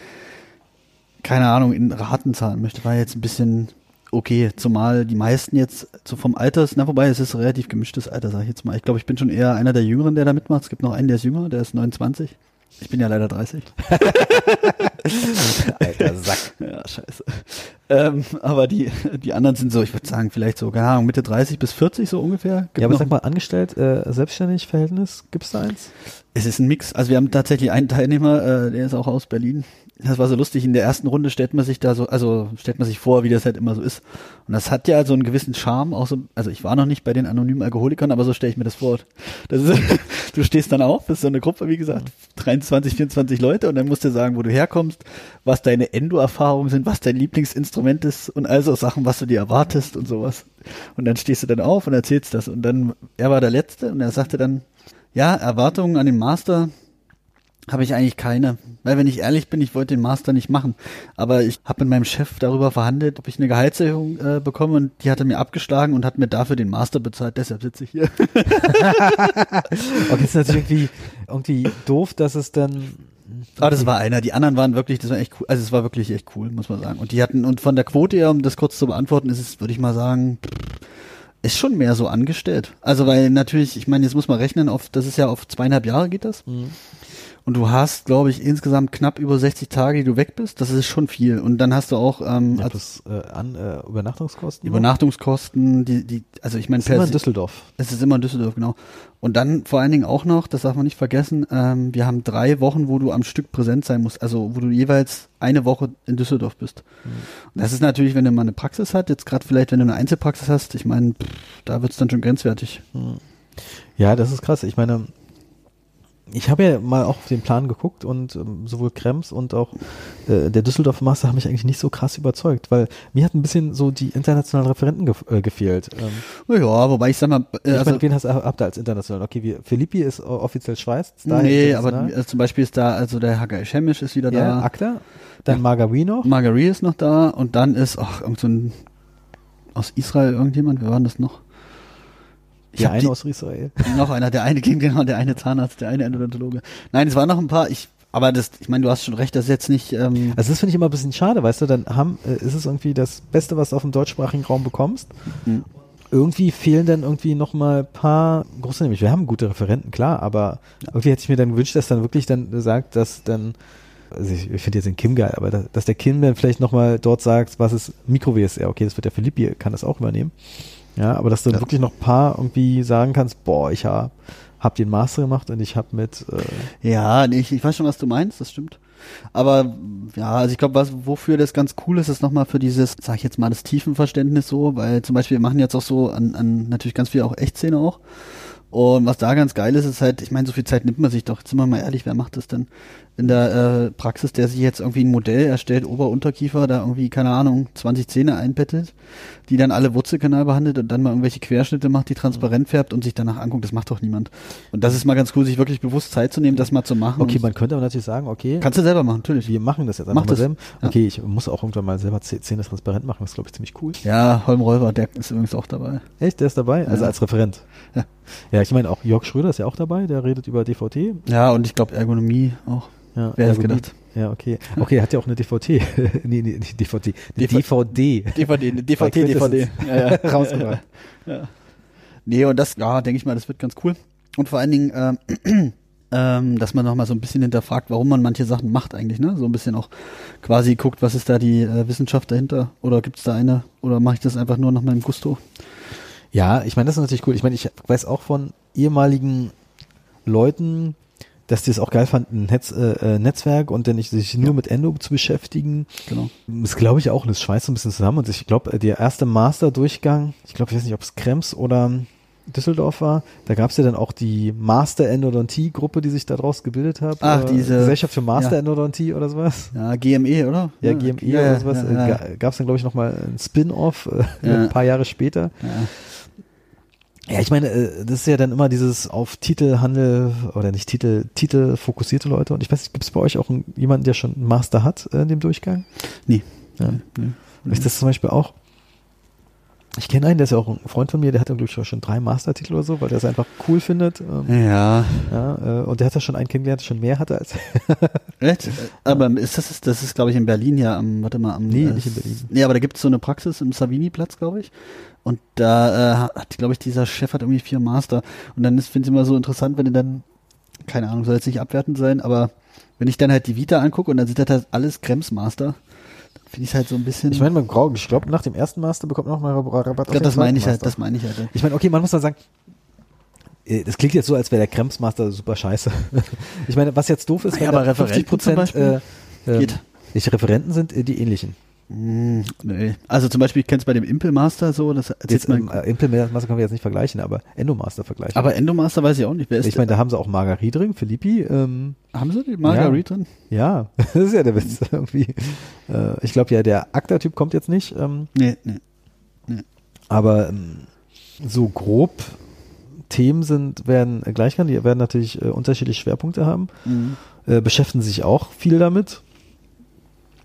keine Ahnung, in Raten zahlen möchte. War jetzt ein bisschen okay, zumal die meisten jetzt so vom Alter, na wobei es ist relativ gemischtes Alter, sag ich jetzt mal. Ich glaube, ich bin schon eher einer der Jüngeren, der da mitmacht. Es gibt noch einen, der ist jünger, der ist 29. Ich bin ja leider 30. Alter Sack. Ja, scheiße. Ähm, aber die, die anderen sind so, ich würde sagen, vielleicht so, keine Ahnung, Mitte 30 bis 40 so ungefähr. Gibt ja, aber sag mal, angestellt, äh, selbstständig Verhältnis, gibt es da eins? Es ist ein Mix. Also wir haben tatsächlich einen Teilnehmer, äh, der ist auch aus Berlin. Das war so lustig. In der ersten Runde stellt man sich da so, also stellt man sich vor, wie das halt immer so ist. Und das hat ja so einen gewissen Charme. Auch so, also ich war noch nicht bei den anonymen Alkoholikern, aber so stelle ich mir das vor. Das ist, du stehst dann auf, bist so eine Gruppe, wie gesagt, 23, 24 Leute und dann musst du sagen, wo du herkommst, was deine Endo-Erfahrungen sind, was dein Lieblingsinstrument ist und all so Sachen, was du dir erwartest und sowas. Und dann stehst du dann auf und erzählst das. Und dann, er war der Letzte und er sagte dann, ja, Erwartungen an den Master habe ich eigentlich keine. Weil wenn ich ehrlich bin, ich wollte den Master nicht machen. Aber ich habe mit meinem Chef darüber verhandelt, ob ich eine Gehaltserhöhung äh, bekomme und die hat er mir abgeschlagen und hat mir dafür den Master bezahlt. Deshalb sitze ich hier. okay, ist natürlich irgendwie, irgendwie doof, dass es dann Ah, das war einer. Die anderen waren wirklich, das war echt cool. Also es war wirklich echt cool, muss man sagen. Und die hatten, und von der Quote her, um das kurz zu beantworten, ist es, würde ich mal sagen, ist schon mehr so angestellt. Also weil natürlich, ich meine, jetzt muss man rechnen, auf, das ist ja auf zweieinhalb Jahre geht das. Mhm. Und du hast, glaube ich, insgesamt knapp über 60 Tage, die du weg bist. Das ist schon viel. Und dann hast du auch ähm, ja, plus, äh, an, äh, Übernachtungskosten. Übernachtungskosten, die, die, also ich meine, es ist immer in Düsseldorf. Es ist immer in Düsseldorf, genau. Und dann vor allen Dingen auch noch, das darf man nicht vergessen, ähm, wir haben drei Wochen, wo du am Stück präsent sein musst. Also wo du jeweils eine Woche in Düsseldorf bist. Mhm. Und das ist natürlich, wenn du mal eine Praxis hast, jetzt gerade vielleicht, wenn du eine Einzelpraxis hast, ich meine, da wird's dann schon grenzwertig. Mhm. Ja, das ist krass. Ich meine, ich habe ja mal auch auf den Plan geguckt und ähm, sowohl Krems und auch äh, der Düsseldorf Master haben mich eigentlich nicht so krass überzeugt, weil mir hat ein bisschen so die internationalen Referenten ge äh, gefehlt. Ähm, ja, wobei ich sag mal, äh, ich also, meine, wen hast, habt ihr als international? Okay, wie, Philippi ist offiziell Schweiz. Nee, aber also zum Beispiel ist da, also der Hagai Schemisch ist wieder ja, da. Akta, dann ja. Margari noch. Margari ist noch da und dann ist, ach, irgend so ein aus Israel irgendjemand, wer war denn das noch? Der eine die, aus Israel. Noch einer, der eine ging genau, der eine Zahnarzt, der eine Endodontologe. Nein, es waren noch ein paar. Ich Aber das, ich meine, du hast schon recht, das ist jetzt nicht. Ähm also das finde ich immer ein bisschen schade, weißt du, dann haben, äh, ist es irgendwie das Beste, was du auf dem deutschsprachigen Raum bekommst. Mhm. Irgendwie fehlen dann irgendwie noch mal ein paar große, nämlich wir haben gute Referenten, klar, aber irgendwie hätte ich mir dann gewünscht, dass dann wirklich dann sagt, dass dann also ich, ich finde jetzt den Kim geil, aber dass, dass der Kim dann vielleicht nochmal dort sagt, was ist Mikro-WSR, okay, das wird der Philippi, kann das auch übernehmen. Ja, aber dass du ja. wirklich noch ein paar irgendwie sagen kannst, boah, ich habe hab den Master gemacht und ich habe mit. Äh ja, nee, ich, ich weiß schon, was du meinst, das stimmt. Aber ja, also ich glaube, was wofür das ganz cool ist, ist nochmal für dieses, sag ich jetzt mal, das Tiefenverständnis so, weil zum Beispiel wir machen jetzt auch so an, an natürlich ganz viel auch Echtszene auch. Und was da ganz geil ist, ist halt, ich meine, so viel Zeit nimmt man sich doch, jetzt sind wir mal ehrlich, wer macht das denn? In der äh, Praxis, der sich jetzt irgendwie ein Modell erstellt, Ober-Unterkiefer, da irgendwie, keine Ahnung, 20 Zähne einbettet, die dann alle Wurzelkanal behandelt und dann mal irgendwelche Querschnitte macht, die transparent färbt und sich danach anguckt, das macht doch niemand. Und das ist mal ganz cool, sich wirklich bewusst Zeit zu nehmen, das mal zu machen. Okay, man könnte aber natürlich sagen, okay. Kannst du selber machen, natürlich. Wir machen das jetzt einfach Mach mal selber. Okay, ich muss auch irgendwann mal selber Zähne transparent machen, das ist glaube ich ziemlich cool. Ja, Holm Räuber, der ist übrigens auch dabei. Echt, der ist dabei? Also ja. als Referent? Ja. Ja, ich meine auch Jörg Schröder ist ja auch dabei, der redet über DVT. Ja, und ich glaube Ergonomie auch. Ja, Wer hätte gedacht? Ja, okay. Okay, hat ja auch eine DVD. nee, nee, nicht DVD. Eine DVD. DVD, eine DVD, DVD. Ja, ja. Rausgebracht. Ja. Nee, und das, ja, denke ich mal, das wird ganz cool. Und vor allen Dingen, ähm, ähm, dass man nochmal so ein bisschen hinterfragt, warum man manche Sachen macht eigentlich, ne? So ein bisschen auch quasi guckt, was ist da die äh, Wissenschaft dahinter? Oder gibt es da eine? Oder mache ich das einfach nur nach meinem Gusto? Ja, ich meine, das ist natürlich cool. Ich meine, ich weiß auch von ehemaligen Leuten, dass die es auch geil fanden, Netz, äh, äh, Netzwerk und dann sich nur ja. mit Endo zu beschäftigen. Genau. Das glaube ich auch und das schweißt so ein bisschen zusammen. Und ich glaube, der erste Master-Durchgang, ich glaube, ich weiß nicht, ob es Krems oder Düsseldorf war, da gab es ja dann auch die Master Endodontie-Gruppe, die sich daraus gebildet hat. Ach, diese Gesellschaft für Master ja. Endodontie oder sowas. Ja, GME, oder? Ja, GME ja, oder sowas. Ja, ja. Gab es dann, glaube ich, nochmal ein Spin-off äh, ein paar Jahre später. Ja. Ja, ich meine, äh, das ist ja dann immer dieses auf Titelhandel oder nicht Titel, Titel fokussierte Leute. Und ich weiß nicht, gibt es bei euch auch einen, jemanden, der schon einen Master hat äh, in dem Durchgang? Nee. Ja. Nee, nee. Ich das zum Beispiel auch. Ich kenne einen, der ist ja auch ein Freund von mir, der hat glaube ich, schon drei Mastertitel oder so, weil der es einfach cool findet. Ähm, ja. ja äh, und der hat ja schon einen kennengelernt, der schon mehr hatte als. Echt? Aber ist das, das ist, glaube ich, in Berlin ja am, warte mal, am. Nee, äh, nicht in Berlin. Nee, aber da gibt es so eine Praxis im Savini-Platz, glaube ich. Und da äh, hat, glaube ich, dieser Chef hat irgendwie vier Master. Und dann ist, finde ich immer so interessant, wenn du dann, keine Ahnung, soll jetzt nicht abwertend sein, aber wenn ich dann halt die Vita angucke und dann sind das halt alles Kremsmaster, finde ich halt so ein bisschen. Ich meine, man braucht, ich glaube, nach dem ersten Master bekommt man noch mal Rabatt. Ja, das meine ich halt, das meine ich halt. Ich meine, okay, man muss dann sagen, äh, das klingt jetzt so, als wäre der Kremsmaster super scheiße. ich meine, was jetzt doof ist, wenn ja, aber 50 Prozent äh, äh. Ich Referenten sind äh, die ähnlichen. Mm, nee. Also zum Beispiel, ich kenne es bei dem Impelmaster so, das jetzt, ähm, äh, Impelmaster können wir jetzt nicht vergleichen, aber Endomaster vergleichen. Aber Endomaster weiß ich auch nicht, wer ist Ich meine, da haben sie auch Margarie drin, Philippi. Ähm, haben sie die Margarie ja. drin? Ja, das ist ja der Witz irgendwie. Äh, ich glaube ja, der Akta-Typ kommt jetzt nicht. Ähm, nee, nee, nee. Aber ähm, so grob Themen sind, werden gleich die werden natürlich äh, unterschiedliche Schwerpunkte haben, mhm. äh, beschäftigen sich auch viel damit.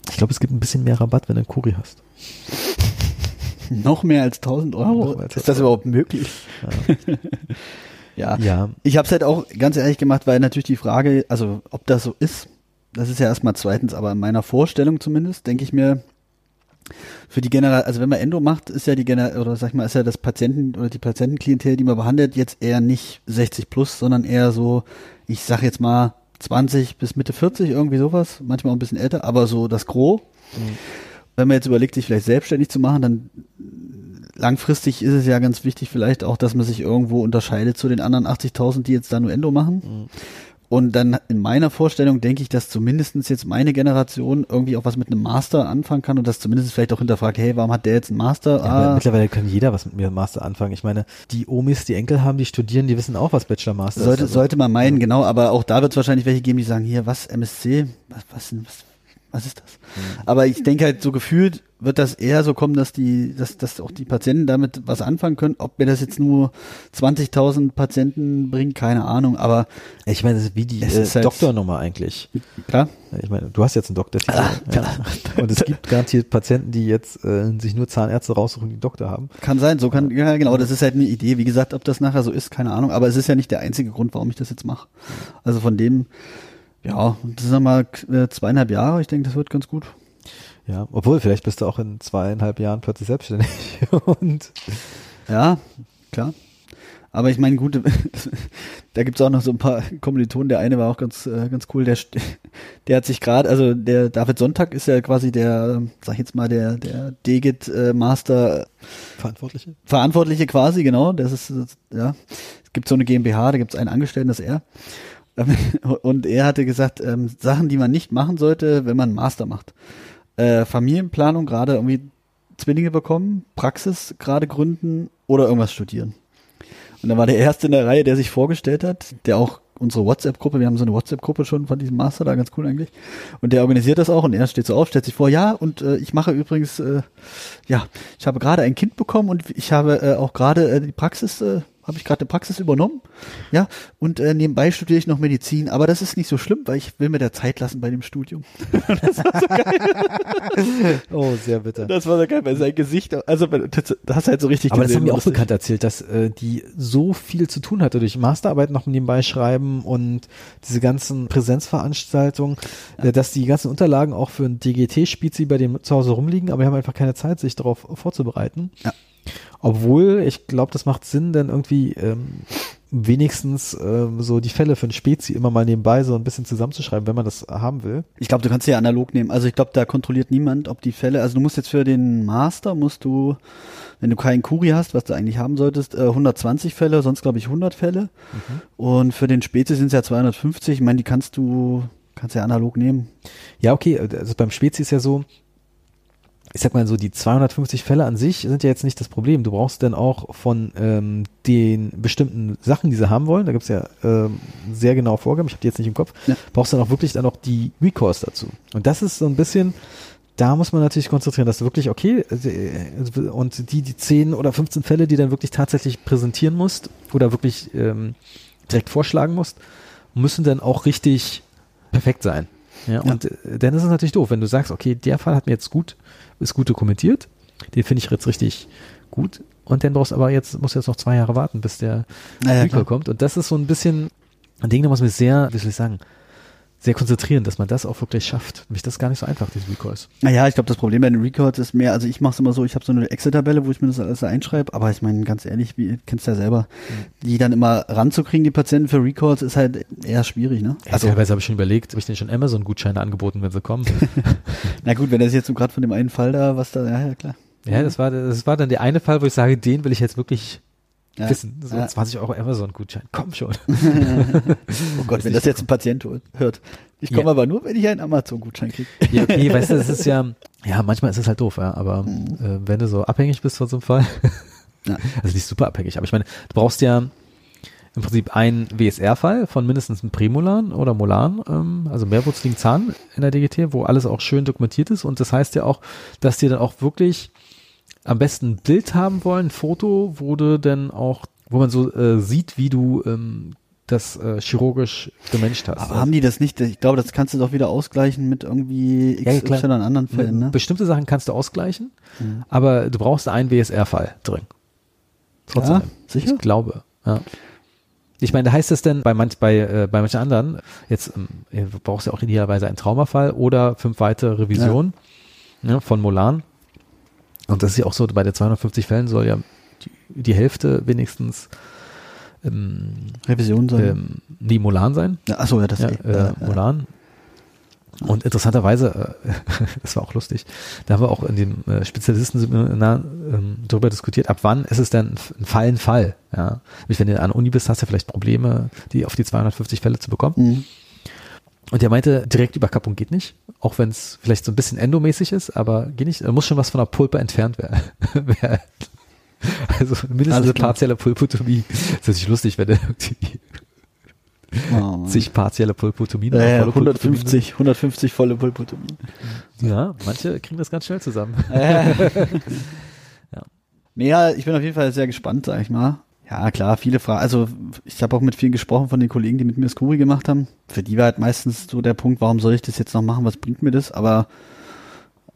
Ich glaube, es gibt ein bisschen mehr Rabatt, wenn du einen Kuri hast. Noch mehr als 1000 Euro? Als ist das überhaupt möglich? Ja. ja. ja. Ich habe es halt auch ganz ehrlich gemacht, weil natürlich die Frage, also ob das so ist, das ist ja erstmal zweitens, aber in meiner Vorstellung zumindest, denke ich mir, für die General, also wenn man Endo macht, ist ja die General, oder sag ich mal, ist ja das Patienten oder die Patientenklientel, die man behandelt, jetzt eher nicht 60 plus, sondern eher so, ich sag jetzt mal 20 bis Mitte 40, irgendwie sowas, manchmal auch ein bisschen älter, aber so das Gros. Mhm. Wenn man jetzt überlegt, sich vielleicht selbstständig zu machen, dann langfristig ist es ja ganz wichtig vielleicht auch, dass man sich irgendwo unterscheidet zu den anderen 80.000, die jetzt da nur Endo machen. Mhm. Und dann in meiner Vorstellung denke ich, dass zumindestens jetzt meine Generation irgendwie auch was mit einem Master anfangen kann und das zumindest vielleicht auch hinterfragt, hey, warum hat der jetzt einen Master? Ja, ah. Mittlerweile kann jeder was mit mir Master anfangen. Ich meine, die Omis, die Enkel haben, die studieren, die wissen auch, was Bachelor Master sollte, ist. Also. Sollte man meinen, genau, aber auch da wird es wahrscheinlich welche geben, die sagen, hier, was, MSC, was, was, was, was ist das? Mhm. Aber ich denke halt so gefühlt wird das eher so kommen, dass die, dass, dass auch die Patienten damit was anfangen können. Ob mir das jetzt nur 20.000 Patienten bringt, keine Ahnung. Aber ich meine, das ist wie die äh, halt Doktornummer eigentlich. Klar. Ich meine, du hast jetzt einen Doktortitel. Ah, ja. Und es gibt garantiert Patienten, die jetzt äh, sich nur Zahnärzte raussuchen, die Doktor haben. Kann sein, so kann, ja genau, das ist halt eine Idee. Wie gesagt, ob das nachher so ist, keine Ahnung. Aber es ist ja nicht der einzige Grund, warum ich das jetzt mache. Also von dem Ja, das sind nochmal äh, zweieinhalb Jahre. Ich denke, das wird ganz gut. Ja, obwohl, vielleicht bist du auch in zweieinhalb Jahren plötzlich selbstständig. und ja, klar. Aber ich meine, gut, da gibt's auch noch so ein paar Kommilitonen. Der eine war auch ganz, äh, ganz cool. Der, der hat sich gerade, also der David Sonntag ist ja quasi der, sag ich jetzt mal, der, der Degit äh, Master Verantwortliche. Verantwortliche quasi, genau. Das ist, ja. Es gibt so eine GmbH, da gibt's einen Angestellten, das ist er. Und er hatte gesagt, ähm, Sachen, die man nicht machen sollte, wenn man Master macht. Äh, Familienplanung, gerade irgendwie Zwillinge bekommen, Praxis gerade gründen oder irgendwas studieren. Und dann war der Erste in der Reihe, der sich vorgestellt hat, der auch unsere WhatsApp-Gruppe, wir haben so eine WhatsApp-Gruppe schon von diesem Master da, ganz cool eigentlich. Und der organisiert das auch und er steht so auf, stellt sich vor, ja, und äh, ich mache übrigens, äh, ja, ich habe gerade ein Kind bekommen und ich habe äh, auch gerade äh, die Praxis äh, habe ich gerade eine Praxis übernommen. Ja, und äh, nebenbei studiere ich noch Medizin, aber das ist nicht so schlimm, weil ich will mir da Zeit lassen bei dem Studium. das war so geil. oh, sehr bitter. Das war so geil, weil sein Gesicht, also das, das hast halt so richtig Aber gesehen, das haben wir auch bekannt erzählt, dass äh, die so viel zu tun hatte durch Masterarbeit noch nebenbei schreiben und diese ganzen Präsenzveranstaltungen, ja. äh, dass die ganzen Unterlagen auch für ein DGT-Spizi bei dem zu Hause rumliegen, aber wir haben einfach keine Zeit, sich darauf vorzubereiten. Ja. Obwohl, ich glaube, das macht Sinn, denn irgendwie ähm, wenigstens ähm, so die Fälle für ein Spezi immer mal nebenbei so ein bisschen zusammenzuschreiben, wenn man das haben will. Ich glaube, du kannst sie ja analog nehmen. Also ich glaube, da kontrolliert niemand, ob die Fälle, also du musst jetzt für den Master, musst du, wenn du keinen Kuri hast, was du eigentlich haben solltest, äh, 120 Fälle, sonst glaube ich 100 Fälle. Mhm. Und für den Spezi sind es ja 250. Ich meine, die kannst du, kannst ja analog nehmen. Ja, okay, also beim Spezi ist ja so, ich sag mal so, die 250 Fälle an sich sind ja jetzt nicht das Problem. Du brauchst dann auch von ähm, den bestimmten Sachen, die sie haben wollen, da gibt's ja ähm, sehr genaue Vorgaben, ich habe die jetzt nicht im Kopf, ja. brauchst dann auch wirklich dann auch die Recourse dazu. Und das ist so ein bisschen, da muss man natürlich konzentrieren, dass du wirklich, okay, äh, und die, die 10 oder 15 Fälle, die dann wirklich tatsächlich präsentieren musst oder wirklich ähm, direkt vorschlagen musst, müssen dann auch richtig perfekt sein. Ja, ja. und äh, dann ist es natürlich doof, wenn du sagst, okay, der Fall hat mir jetzt gut ist gut dokumentiert. Den finde ich jetzt richtig gut. Und dann brauchst aber jetzt, muss jetzt noch zwei Jahre warten, bis der naja, Recall kommt. Und das ist so ein bisschen ein Ding, da muss man sehr, wie soll ich sagen, sehr konzentrieren, dass man das auch wirklich schafft. Nämlich das gar nicht so einfach, diese Recalls. Naja, ich glaube, das Problem bei den Recalls ist mehr, also ich mache es immer so, ich habe so eine Excel-Tabelle, wo ich mir das alles einschreibe, aber ich meine, ganz ehrlich, wie kennst du ja selber, mhm. die dann immer ranzukriegen, die Patienten für Recalls, ist halt eher schwierig, ne? Ja, also teilweise habe ich schon überlegt, habe ich denn schon Amazon-Gutscheine angeboten, wenn sie kommen. Na gut, wenn das jetzt so gerade von dem einen Fall da, was da, ja, ja klar. Ja, das war, das war dann der eine Fall, wo ich sage, den will ich jetzt wirklich ja. wissen. So ja. 20 Euro Amazon-Gutschein. Komm schon. oh Gott, wenn das jetzt ein Patient hört. Ich komme ja. aber nur, wenn ich einen Amazon-Gutschein kriege. Ja, okay, weißt du, das ist ja, ja, manchmal ist es halt doof, ja, aber mhm. äh, wenn du so abhängig bist von so einem Fall, also nicht super abhängig, aber ich meine, du brauchst ja im Prinzip einen WSR-Fall von mindestens einem Prämolan oder Molan, ähm, also mehrwurzeligen Zahn in der DGT, wo alles auch schön dokumentiert ist und das heißt ja auch, dass dir dann auch wirklich am besten ein Bild haben wollen, ein Foto, wo du dann auch, wo man so äh, sieht, wie du ähm, das äh, chirurgisch gemenscht hast. Aber haben die das nicht? Ich glaube, das kannst du doch wieder ausgleichen mit irgendwie XY ja, an anderen Fällen, ne? Bestimmte Sachen kannst du ausgleichen, mhm. aber du brauchst einen WSR-Fall drin. Trotzdem. Ja, sicher? Ich glaube, ja. Ich meine, da heißt es denn bei manch, bei, äh, bei manchen anderen, jetzt ähm, brauchst du ja auch idealerweise einen Traumafall oder fünf weitere Revisionen ja. ne, von Molan. Und das ist ja auch so, bei der 250 Fällen soll ja die, die Hälfte wenigstens ähm, Revision sein. Ähm, die Molan sein. Ja, achso, ja, das ja, äh, ja, Molan. Und interessanterweise, äh, das war auch lustig, da haben wir auch in dem äh, Spezialistenseminar ähm, darüber diskutiert, ab wann ist es denn ein Fall ein Fall. Ja? Wenn du an der Uni bist, hast du vielleicht Probleme, die auf die 250 Fälle zu bekommen. Mhm. Und der meinte, direkt Überkappung geht nicht, auch wenn es vielleicht so ein bisschen endomäßig ist, aber geht nicht. Da muss schon was von der Pulpe entfernt werden. also mindestens eine partielle Pulpotomie. Das ist natürlich lustig, wenn der irgendwie oh, sich partielle Pulpotomie. Ja, ja, 150, 150 volle Pulpotomien. Ja, manche kriegen das ganz schnell zusammen. ja. Nee, ja, ich bin auf jeden Fall sehr gespannt, sag ich mal. Ja, klar, viele Fragen. Also ich habe auch mit vielen gesprochen von den Kollegen, die mit mir Skuri gemacht haben. Für die war halt meistens so der Punkt, warum soll ich das jetzt noch machen? Was bringt mir das? Aber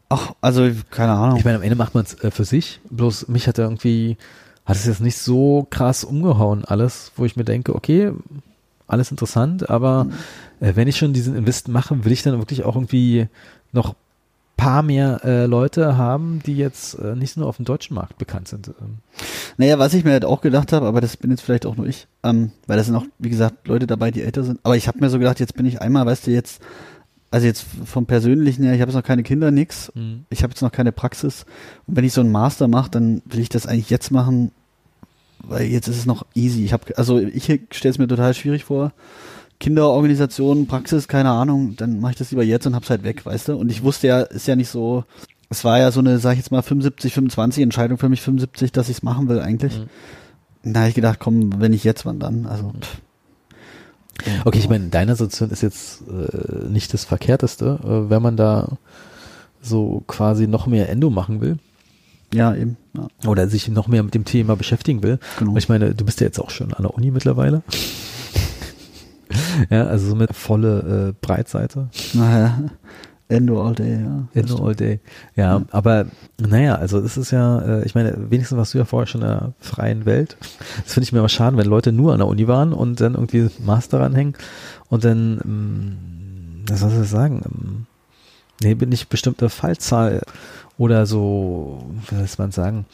ach, also keine Ahnung. Ich meine, am Ende macht man es äh, für sich. Bloß mich hat er irgendwie, hat es jetzt nicht so krass umgehauen alles, wo ich mir denke, okay, alles interessant, aber mhm. äh, wenn ich schon diesen Invest mache, will ich dann wirklich auch irgendwie noch paar mehr äh, Leute haben, die jetzt äh, nicht nur auf dem deutschen Markt bekannt sind. Ähm. Naja, was ich mir halt auch gedacht habe, aber das bin jetzt vielleicht auch nur ich, ähm, weil da sind auch, wie gesagt, Leute dabei, die älter sind. Aber ich habe mir so gedacht, jetzt bin ich einmal, weißt du, jetzt, also jetzt vom Persönlichen her, ich habe jetzt noch keine Kinder, nix. Mhm. Ich habe jetzt noch keine Praxis. Und wenn ich so einen Master mache, dann will ich das eigentlich jetzt machen, weil jetzt ist es noch easy. Ich habe, also ich stelle es mir total schwierig vor. Kinderorganisation, Praxis, keine Ahnung, dann mache ich das lieber jetzt und hab's halt weg, weißt du? Und ich wusste ja, ist ja nicht so, es war ja so eine, sag ich jetzt mal, 75, 25 Entscheidung für mich, 75, dass ich's machen will eigentlich. Mhm. Da habe ich gedacht, komm, wenn ich jetzt, wann dann? Also, pff. Okay, ich meine, deine Situation ist jetzt äh, nicht das Verkehrteste, äh, wenn man da so quasi noch mehr Endo machen will. Ja, eben. Ja. Oder sich noch mehr mit dem Thema beschäftigen will. Genau. Ich meine, du bist ja jetzt auch schon an der Uni mittlerweile. ja, also so mit volle äh, Breitseite. Naja. Endo all day, ja. Endo all day. Ja, ja, aber naja, also das ist ja, äh, ich meine, wenigstens warst du ja vorher schon in der freien Welt. Das finde ich mir immer schade, wenn Leute nur an der Uni waren und dann irgendwie Master ranhängen und dann, ähm, was soll ich sagen, ähm, nee, bin ich bestimmte Fallzahl oder so, wie soll man sagen,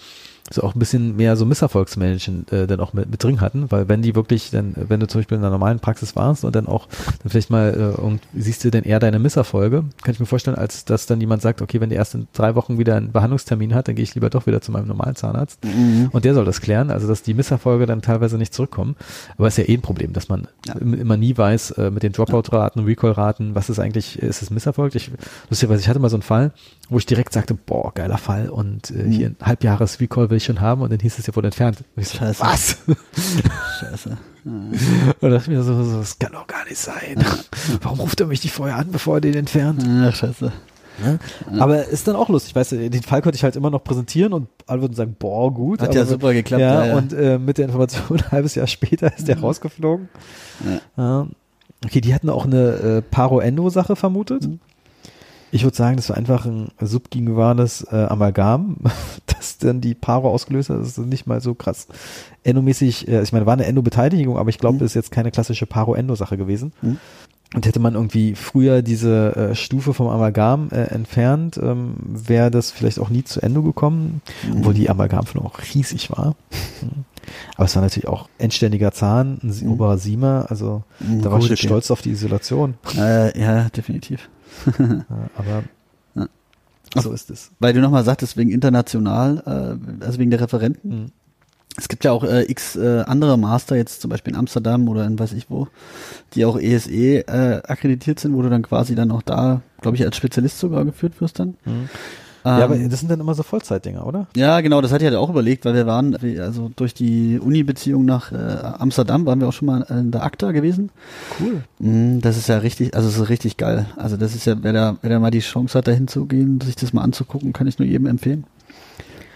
so auch ein bisschen mehr so Misserfolgsmanagement äh, dann auch mit, mit drin hatten, weil wenn die wirklich dann, wenn du zum Beispiel in einer normalen Praxis warst und dann auch dann vielleicht mal äh, und siehst du denn eher deine Misserfolge, kann ich mir vorstellen, als dass dann jemand sagt, okay, wenn der erst in drei Wochen wieder einen Behandlungstermin hat, dann gehe ich lieber doch wieder zu meinem normalen Zahnarzt mhm. und der soll das klären, also dass die Misserfolge dann teilweise nicht zurückkommen. Aber es ist ja eh ein Problem, dass man ja. immer nie weiß äh, mit den Dropout-Raten, Recall-Raten, was ist eigentlich, ist es Misserfolg? Ich, lustigerweise, ich hatte mal so einen Fall, wo ich direkt sagte, boah, geiler Fall und äh, mhm. hier ein Halbjahres Recall will ich schon haben und dann hieß es ja wohl entfernt. Und ich so, Scheiße. Was? Scheiße. Und da dachte ich mir so, so, das kann doch gar nicht sein. Warum ruft er mich nicht vorher an, bevor er den entfernt? Ja, scheiße. Ja? Aber ist dann auch lustig, weißt du, den Fall konnte ich halt immer noch präsentieren und alle würden sagen, boah, gut. Hat ja super geklappt. Ja, ja, und äh, mit der Information ein halbes Jahr später ist der mhm. rausgeflogen. Ja. Okay, die hatten auch eine äh, Paro-Endo-Sache vermutet. Mhm. Ich würde sagen, das war einfach ein subginguales äh, Amalgam, das dann die Paare ausgelöst hat. Das ist nicht mal so krass endomäßig, äh, ich meine, war eine Endo-Beteiligung, aber ich glaube, mhm. das ist jetzt keine klassische Paro-Endo-Sache gewesen. Mhm. Und hätte man irgendwie früher diese äh, Stufe vom Amalgam äh, entfernt, ähm, wäre das vielleicht auch nie zu Endo gekommen, mhm. obwohl die Amalgamfüllung auch riesig war. Aber es war natürlich auch endständiger Zahn, ein mhm. oberer Siemer, also mhm, da war ich stolz auf die Isolation. Äh, ja, definitiv aber ja. so ist es. Weil du nochmal sagtest, wegen international, äh, also wegen der Referenten. Mhm. Es gibt ja auch äh, x äh, andere Master, jetzt zum Beispiel in Amsterdam oder in weiß ich wo, die auch ESE äh, akkreditiert sind, wo du dann quasi dann auch da, glaube ich, als Spezialist sogar geführt wirst dann. Mhm ja, aber ähm, das sind dann immer so Vollzeitdinger, oder? Ja, genau, das hatte ich halt auch überlegt, weil wir waren, also durch die Uni-Beziehung nach äh, Amsterdam waren wir auch schon mal in der ACTA gewesen. Cool. Mm, das ist ja richtig, also es ist richtig geil. Also das ist ja, wer da, wer da mal die Chance hat, da hinzugehen, sich das mal anzugucken, kann ich nur jedem empfehlen.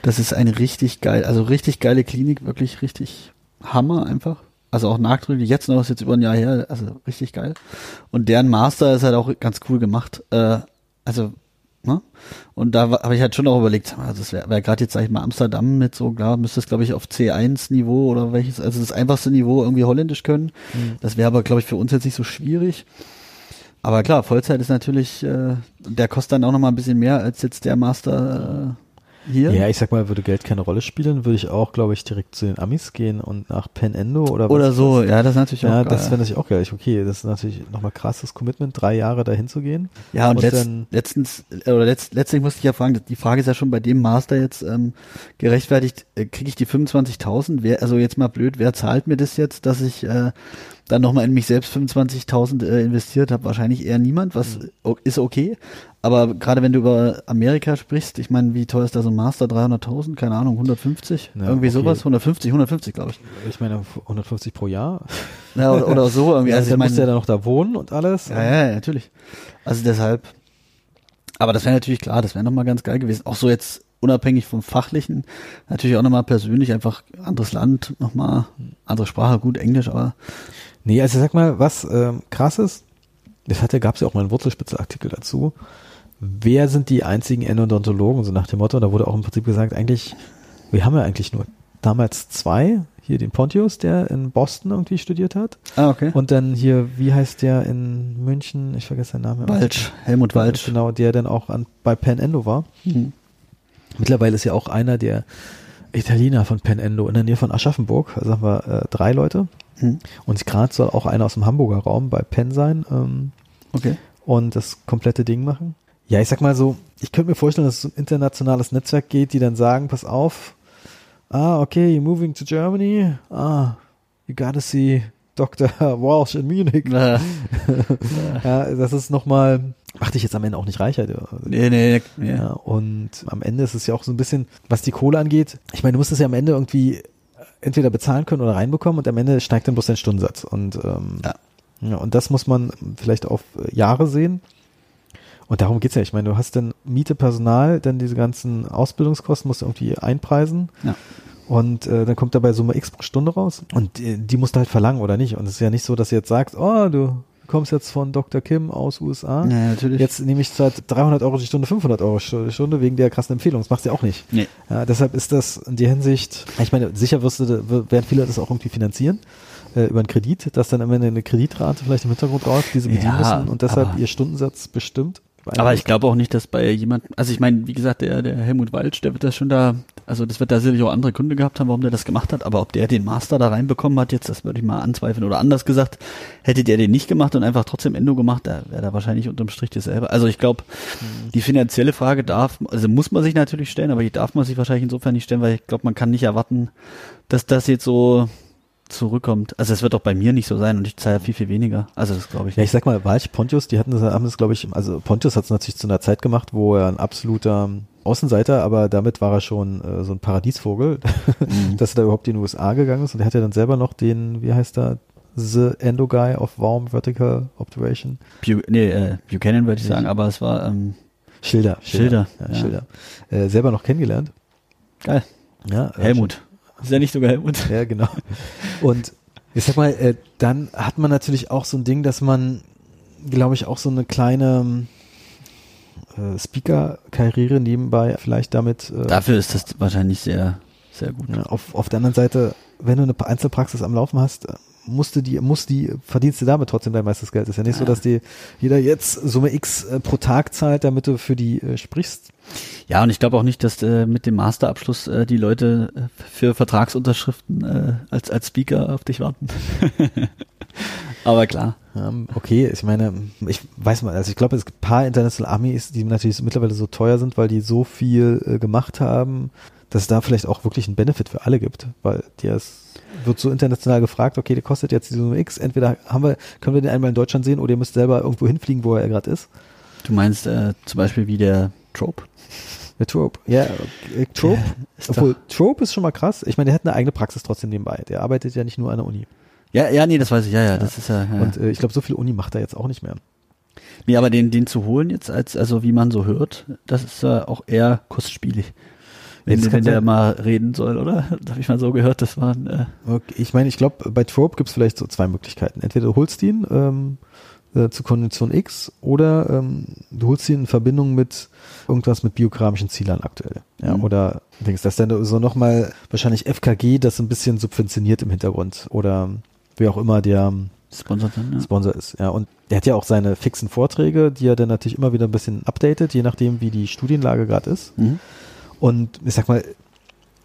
Das ist eine richtig geil, also richtig geile Klinik, wirklich richtig Hammer einfach. Also auch nachdrücklich, jetzt noch, ist jetzt über ein Jahr her, also richtig geil. Und deren Master ist halt auch ganz cool gemacht. Äh, also Ne? Und da habe ich halt schon auch überlegt, also das wäre wär gerade jetzt, sag ich mal, Amsterdam mit so, klar, müsste es, glaube ich, auf C1-Niveau oder welches, also das einfachste Niveau irgendwie Holländisch können. Mhm. Das wäre aber, glaube ich, für uns jetzt nicht so schwierig. Aber klar, Vollzeit ist natürlich, äh, der kostet dann auch nochmal ein bisschen mehr als jetzt der Master hier? Ja, ich sag mal, würde Geld keine Rolle spielen, würde ich auch, glaube ich, direkt zu den Amis gehen und nach Pen Endo oder Oder so, ja, das ist natürlich auch Ja, geil. das wäre natürlich auch geil. Okay, das ist natürlich nochmal krasses Commitment, drei Jahre dahin zu gehen. Ja, und, und letzt, letztens, oder letzt, letztlich musste ich ja fragen, die Frage ist ja schon bei dem Master jetzt ähm, gerechtfertigt, äh, kriege ich die 25.000? Wer, also jetzt mal blöd, wer zahlt mir das jetzt, dass ich äh, dann nochmal in mich selbst 25.000 äh, investiert habe, wahrscheinlich eher niemand, was mhm. ist okay. Aber gerade wenn du über Amerika sprichst, ich meine, wie teuer ist da so ein Master? 300.000? Keine Ahnung, 150? Ja, irgendwie okay. sowas? 150, 150 glaube ich. Ich meine, 150 pro Jahr? Ja, oder, oder so irgendwie. Ja, also, also dann musst du ja dann noch da wohnen und alles. Ja, ja, ja, natürlich. Also deshalb, aber das wäre natürlich klar, das wäre nochmal ganz geil gewesen. Auch so jetzt unabhängig vom Fachlichen, natürlich auch nochmal persönlich, einfach anderes Land, nochmal andere Sprache, gut Englisch, aber Nee, also sag mal, was ähm, krass ist, das hatte, gab es ja auch mal einen Wurzelspitzeartikel dazu. Wer sind die einzigen Endodontologen, so nach dem Motto, da wurde auch im Prinzip gesagt, eigentlich, wir haben ja eigentlich nur damals zwei, hier den Pontius, der in Boston irgendwie studiert hat. Ah, okay. Und dann hier, wie heißt der in München? Ich vergesse seinen Namen. Walsch, Helmut Walsch. Genau, der dann auch an, bei Penn Endo war. Mhm. Mittlerweile ist ja auch einer der Italiener von Penn Endo in der Nähe von Aschaffenburg, sagen wir äh, drei Leute. Mhm. Und gerade soll auch einer aus dem Hamburger Raum bei Penn sein. Ähm, okay. Und das komplette Ding machen. Ja, ich sag mal so, ich könnte mir vorstellen, dass es um ein internationales Netzwerk geht, die dann sagen, pass auf, ah, okay, you're moving to Germany, ah, you gotta see Dr. Walsh in Munich. Ja, ja das ist nochmal, macht dich jetzt am Ende auch nicht reicher. Nee, nee, nee. Ja, und am Ende ist es ja auch so ein bisschen, was die Kohle angeht. Ich meine, du musst es ja am Ende irgendwie entweder bezahlen können oder reinbekommen und am Ende steigt dann bloß dein Stundensatz. Und, ähm, ja. ja. und das muss man vielleicht auf Jahre sehen. Und darum geht's ja. Ich meine, du hast dann Miete, Personal, dann diese ganzen Ausbildungskosten musst du irgendwie einpreisen. Ja. Und äh, dann kommt dabei Summe X pro Stunde raus. Und äh, die musst du halt verlangen oder nicht. Und es ist ja nicht so, dass du jetzt sagst, oh, du kommst jetzt von Dr. Kim aus USA. Ja, natürlich. Jetzt nehme ich statt 300 Euro die Stunde 500 Euro die Stunde wegen der krassen Empfehlung. Das machst du ja auch nicht. Nee. Ja, deshalb ist das in der Hinsicht, ich meine, sicher wirst du, werden viele das auch irgendwie finanzieren äh, über einen Kredit, dass dann am Ende eine Kreditrate vielleicht im Hintergrund raus, die sie bedienen ja, müssen und deshalb ihr Stundensatz bestimmt. Aber ich glaube auch nicht, dass bei jemand, also ich meine, wie gesagt, der, der Helmut Walsch, der wird das schon da, also das wird da sicherlich auch andere Gründe gehabt haben, warum der das gemacht hat, aber ob der den Master da reinbekommen hat, jetzt, das würde ich mal anzweifeln oder anders gesagt, hätte der den nicht gemacht und einfach trotzdem Endo gemacht, da wäre da wahrscheinlich unterm Strich dasselbe. Also ich glaube, mhm. die finanzielle Frage darf, also muss man sich natürlich stellen, aber die darf man sich wahrscheinlich insofern nicht stellen, weil ich glaube, man kann nicht erwarten, dass das jetzt so zurückkommt. Also es wird auch bei mir nicht so sein und ich zahle viel, viel weniger. Also das glaube ich. Ja, ich sag mal, Walch, Pontius, die hatten das, haben das, glaube ich, also Pontius hat es natürlich zu einer Zeit gemacht, wo er ein absoluter Außenseiter, aber damit war er schon äh, so ein Paradiesvogel, mhm. dass er da überhaupt in die USA gegangen ist und er hat ja dann selber noch den, wie heißt er, The Endo Guy of Warm Vertical Observation. Bu nee, äh, Buchanan würde ich sagen, aber es war ähm, Schilder. Schilder. Schilder. Ja, Schilder. Äh, selber noch kennengelernt. Geil. Ja, Helmut. Ist ja nicht sogar Helmut. Ja, genau. Und ich sag mal, äh, dann hat man natürlich auch so ein Ding, dass man, glaube ich, auch so eine kleine äh, Speaker-Karriere nebenbei vielleicht damit. Äh, Dafür ist das wahrscheinlich sehr, sehr gut. Ja, auf, auf der anderen Seite, wenn du eine Einzelpraxis am Laufen hast, musste die, muss die, verdienst du damit trotzdem dein meistes Geld. Ist ja nicht ja. so, dass die jeder jetzt Summe X äh, pro Tag zahlt, damit du für die äh, sprichst. Ja, und ich glaube auch nicht, dass äh, mit dem Masterabschluss äh, die Leute äh, für Vertragsunterschriften äh, als, als Speaker auf dich warten. Aber klar. Ähm, okay, ich meine, ich weiß mal, also ich glaube, es gibt ein paar International Armies, die natürlich mittlerweile so teuer sind, weil die so viel äh, gemacht haben, dass es da vielleicht auch wirklich einen Benefit für alle gibt, weil der ist wird so international gefragt, okay, der kostet jetzt die Summe X, entweder haben wir, können wir den einmal in Deutschland sehen oder ihr müsst selber irgendwo hinfliegen, wo er gerade ist. Du meinst äh, zum Beispiel wie der Trope? Der Trope, ja, äh, Trope, ja, obwohl Trope ist schon mal krass. Ich meine, der hat eine eigene Praxis trotzdem nebenbei. Der arbeitet ja nicht nur an der Uni. Ja, ja, nee, das weiß ich, ja, ja, ja. das ist ja. ja. Und äh, ich glaube, so viel Uni macht er jetzt auch nicht mehr. Nee, aber den, den zu holen jetzt als, also wie man so hört, das ist äh, auch eher kostspielig. Wenn, wenn der mal reden soll, oder? Das habe ich mal so gehört, das waren. Äh okay, ich meine, ich glaube, bei Trope gibt es vielleicht so zwei Möglichkeiten. Entweder du holst ihn ähm, äh, zu Kondition X oder ähm, du holst ihn in Verbindung mit irgendwas mit biogramischen Zielern aktuell. Ja, mhm. Oder denkst das dann so nochmal wahrscheinlich FKG, das ein bisschen subventioniert im Hintergrund oder wie auch immer der Sponsor, dann, ja. Sponsor ist. Ja, und er hat ja auch seine fixen Vorträge, die er dann natürlich immer wieder ein bisschen updatet, je nachdem, wie die Studienlage gerade ist. Mhm. Und ich sag mal,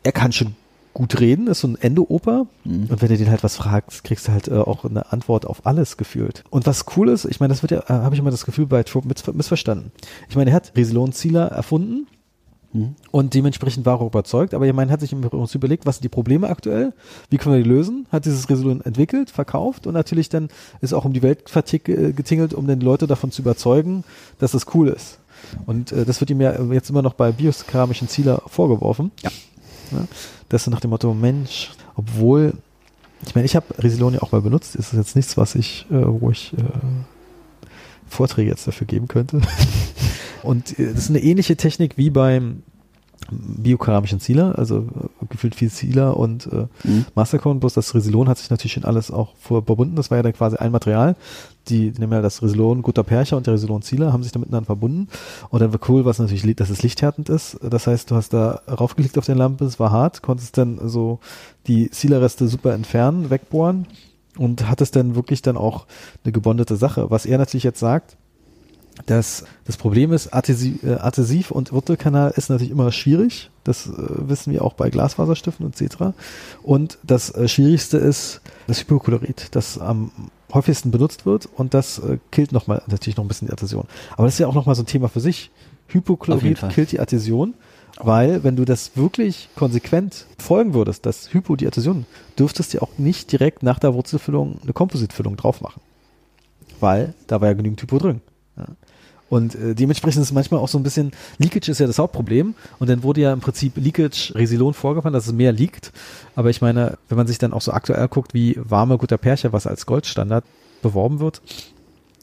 er kann schon gut reden, ist so ein Ende-Oper. Mhm. Und wenn du den halt was fragst, kriegst du halt äh, auch eine Antwort auf alles gefühlt. Und was cool ist, ich meine, das wird ja, äh, habe ich immer das Gefühl bei Trope miss missverstanden. Ich meine, er hat Rieselon Zieler erfunden. Mhm. Und dementsprechend war er überzeugt, aber ich meine, hat sich uns überlegt, was sind die Probleme aktuell, wie können wir die lösen, hat dieses Resolon entwickelt, verkauft und natürlich dann ist auch um die Welt äh, getingelt, um den Leute davon zu überzeugen, dass das cool ist. Und äh, das wird ihm ja jetzt immer noch bei biokeramischen Zieler vorgeworfen. Ja. ja. Das nach dem Motto, Mensch, obwohl, ich meine, ich habe Resilon ja auch mal benutzt, ist jetzt nichts, was ich, äh, wo ich äh, Vorträge jetzt dafür geben könnte. Und äh, das ist eine ähnliche Technik wie beim biokeramischen Sealer, also äh, gefühlt viel Sealer und äh, mhm. Mastercone, bloß das Resilon hat sich natürlich schon alles auch verbunden. Das war ja dann quasi ein Material. Die, nehmen ja das Resilon Guter Percher und der Resilon Sealer haben sich da miteinander verbunden. Und dann war cool, was natürlich, dass es lichthärtend ist. Das heißt, du hast da raufgelegt auf den Lampe, es war hart, konntest dann so die Sealer-Reste super entfernen, wegbohren und hattest dann wirklich dann auch eine gebondete Sache. Was er natürlich jetzt sagt, das, das Problem ist, Adhesiv, äh, Adhesiv und Wurzelkanal ist natürlich immer schwierig. Das äh, wissen wir auch bei Glasfaserstiften etc. Und das äh, Schwierigste ist das Hypochlorid, das am häufigsten benutzt wird und das äh, killt nochmal natürlich noch ein bisschen die Adhäsion. Aber das ist ja auch nochmal so ein Thema für sich. Hypochlorid killt die Adhäsion, weil wenn du das wirklich konsequent folgen würdest, das Hypo die Adhäsion, dürftest du auch nicht direkt nach der Wurzelfüllung eine Kompositfüllung drauf machen. Weil da war ja genügend Hypo drin. Ja. Und äh, dementsprechend ist es manchmal auch so ein bisschen, Leakage ist ja das Hauptproblem. Und dann wurde ja im Prinzip Leakage Resilon vorgefahren, dass es mehr liegt. Aber ich meine, wenn man sich dann auch so aktuell guckt, wie warme guter Percher, was als Goldstandard beworben wird,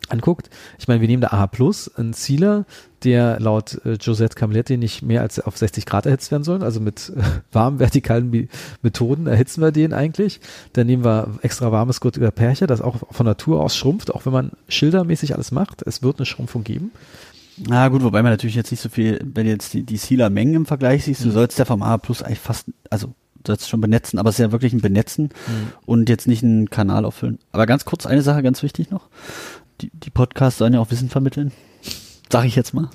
anguckt. Ich meine, wir nehmen da AH Plus, ein Sealer, der laut äh, Josette Camilletti nicht mehr als auf 60 Grad erhitzt werden soll. Also mit äh, warmen vertikalen Methoden erhitzen wir den eigentlich. Dann nehmen wir extra warmes Gut über Perche, das auch von Natur aus schrumpft, auch wenn man schildermäßig alles macht. Es wird eine Schrumpfung geben. Na gut, wobei man natürlich jetzt nicht so viel, wenn jetzt die, die Sealer-Mengen im Vergleich siehst, du mhm. sollst ja vom AH Plus eigentlich fast, also du sollst schon benetzen, aber es ist ja wirklich ein Benetzen mhm. und jetzt nicht einen Kanal auffüllen. Aber ganz kurz eine Sache, ganz wichtig noch die, die Podcasts sollen ja auch Wissen vermitteln. Sag ich jetzt mal.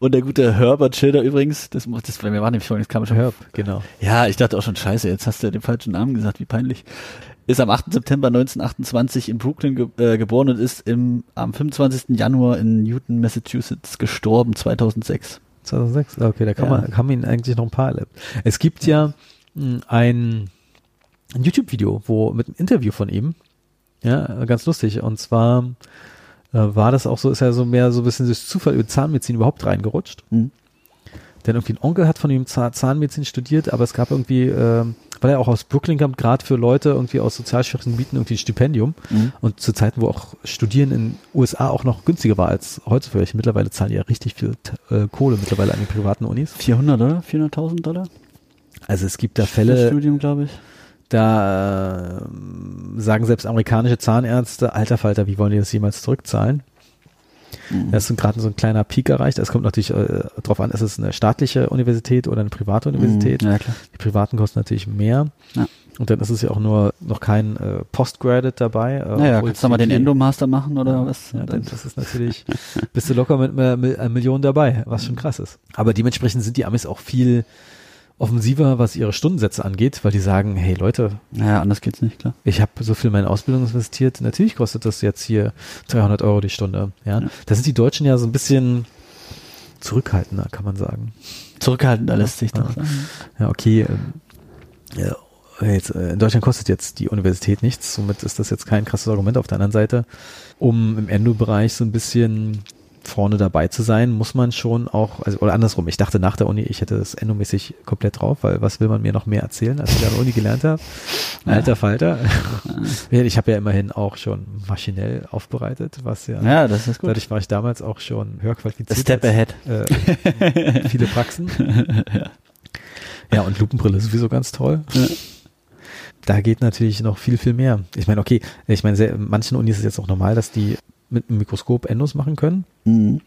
Und der gute Herbert Schilder übrigens, das, das bei mir war nämlich vorhin, das kam schon. Herb, genau. Ja, ich dachte auch schon, scheiße, jetzt hast du ja den falschen Namen gesagt, wie peinlich. Ist am 8. September 1928 in Brooklyn ge äh, geboren und ist im, am 25. Januar in Newton, Massachusetts gestorben, 2006. 2006, okay, da kann ja. man, kann man ihn eigentlich noch ein paar erlebt. Es gibt ja hm, ein, ein YouTube-Video, wo mit einem Interview von ihm, ja, ganz lustig. Und zwar äh, war das auch so, ist ja so mehr so ein bisschen durch Zufall über Zahnmedizin überhaupt reingerutscht. Mhm. Denn irgendwie ein Onkel hat von ihm Zahnmedizin studiert, aber es gab irgendwie, äh, weil er auch aus Brooklyn kommt, gerade für Leute irgendwie aus sozial schwachen Gebieten irgendwie ein Stipendium. Mhm. Und zu Zeiten, wo auch Studieren in USA auch noch günstiger war als heutzutage. Mittlerweile zahlen die ja richtig viel äh, Kohle mittlerweile an die privaten Unis. 400 oder? 400.000 Dollar? Also es gibt da Fälle. Studium, glaube ich. Da äh, sagen selbst amerikanische Zahnärzte, alter Falter, wie wollen die das jemals zurückzahlen? Mhm. Das ist gerade so ein kleiner Peak erreicht. Es kommt natürlich äh, darauf an, ist es eine staatliche Universität oder eine private Universität. Mhm, ja, die privaten kosten natürlich mehr. Ja. Und dann ist es ja auch nur noch kein äh, Postgraduate dabei. Äh, naja, kannst du mal den Endomaster machen oder ja, was? Ja, das ist natürlich, bist du locker mit einer Million dabei, was schon krass ist. Aber dementsprechend sind die Amis auch viel offensiver, was ihre Stundensätze angeht, weil die sagen, hey Leute, naja, anders geht's nicht, klar. Ich habe so viel in meine Ausbildung investiert, natürlich kostet das jetzt hier 300 Euro die Stunde. Ja, ja. da sind die Deutschen ja so ein bisschen zurückhaltender, kann man sagen. Zurückhaltender lässt sich doch sagen. Ja, okay. Ähm, ja, jetzt, äh, in Deutschland kostet jetzt die Universität nichts, somit ist das jetzt kein krasses Argument. Auf der anderen Seite, um im Endo-Bereich so ein bisschen vorne dabei zu sein, muss man schon auch, also, oder andersrum, ich dachte nach der Uni, ich hätte das endomäßig komplett drauf, weil was will man mir noch mehr erzählen, als ich an der Uni gelernt habe? Alter Falter. ich habe ja immerhin auch schon maschinell aufbereitet, was ja, ja das ist gut. dadurch war ich damals auch schon höher qualifiziert. Step ahead. Äh, viele Praxen. ja. ja, und Lupenbrille ist sowieso ganz toll. Ja da geht natürlich noch viel, viel mehr. Ich meine, okay, ich meine, sehr, manchen Unis ist es jetzt auch normal, dass die mit einem Mikroskop Endos machen können. Mhm.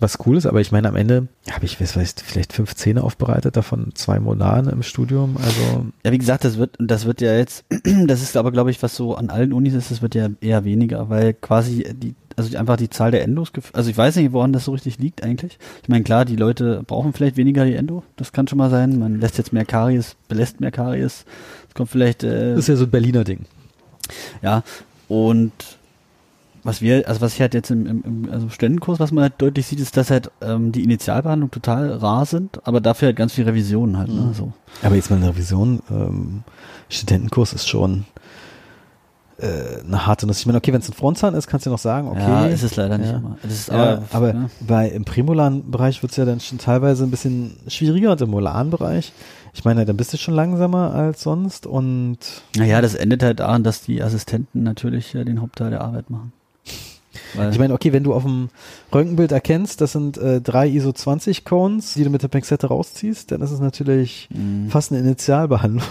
Was cool ist, aber ich meine, am Ende habe ich, weiß ich, vielleicht fünf Zähne aufbereitet, davon zwei Molaren im Studium. Also ja, wie gesagt, das wird, das wird ja jetzt, das ist aber, glaube ich, was so an allen Unis ist, das wird ja eher weniger, weil quasi die, also einfach die Zahl der Endos, also ich weiß nicht, woran das so richtig liegt eigentlich. Ich meine, klar, die Leute brauchen vielleicht weniger die Endo, das kann schon mal sein. Man lässt jetzt mehr Karies, belässt mehr Karies. Das kommt vielleicht. Äh, das ist ja so ein Berliner Ding. Ja, und was wir, also was ich halt jetzt im, im, im also Ständenkurs, was man halt deutlich sieht, ist, dass halt ähm, die Initialbehandlungen total rar sind, aber dafür halt ganz viel Revisionen halt. Ne, mhm. so. Aber jetzt mal eine Revision, ähm, Studentenkurs ist schon äh, eine harte Nuss. Ich meine, okay, wenn es ein Frontzahn ist, kannst du noch sagen, okay. Ja, ist es leider nicht ja. immer. Das ist aber, aber ja. bei im Prämolaren-Bereich wird es ja dann schon teilweise ein bisschen schwieriger und im Molaren-Bereich ich meine, dann bist du schon langsamer als sonst und. Naja, das endet halt daran, dass die Assistenten natürlich ja den Hauptteil der Arbeit machen. Ich meine, okay, wenn du auf dem Röntgenbild erkennst, das sind äh, drei ISO 20 Cones, die du mit der Pinzette rausziehst, dann ist es natürlich mhm. fast eine Initialbehandlung.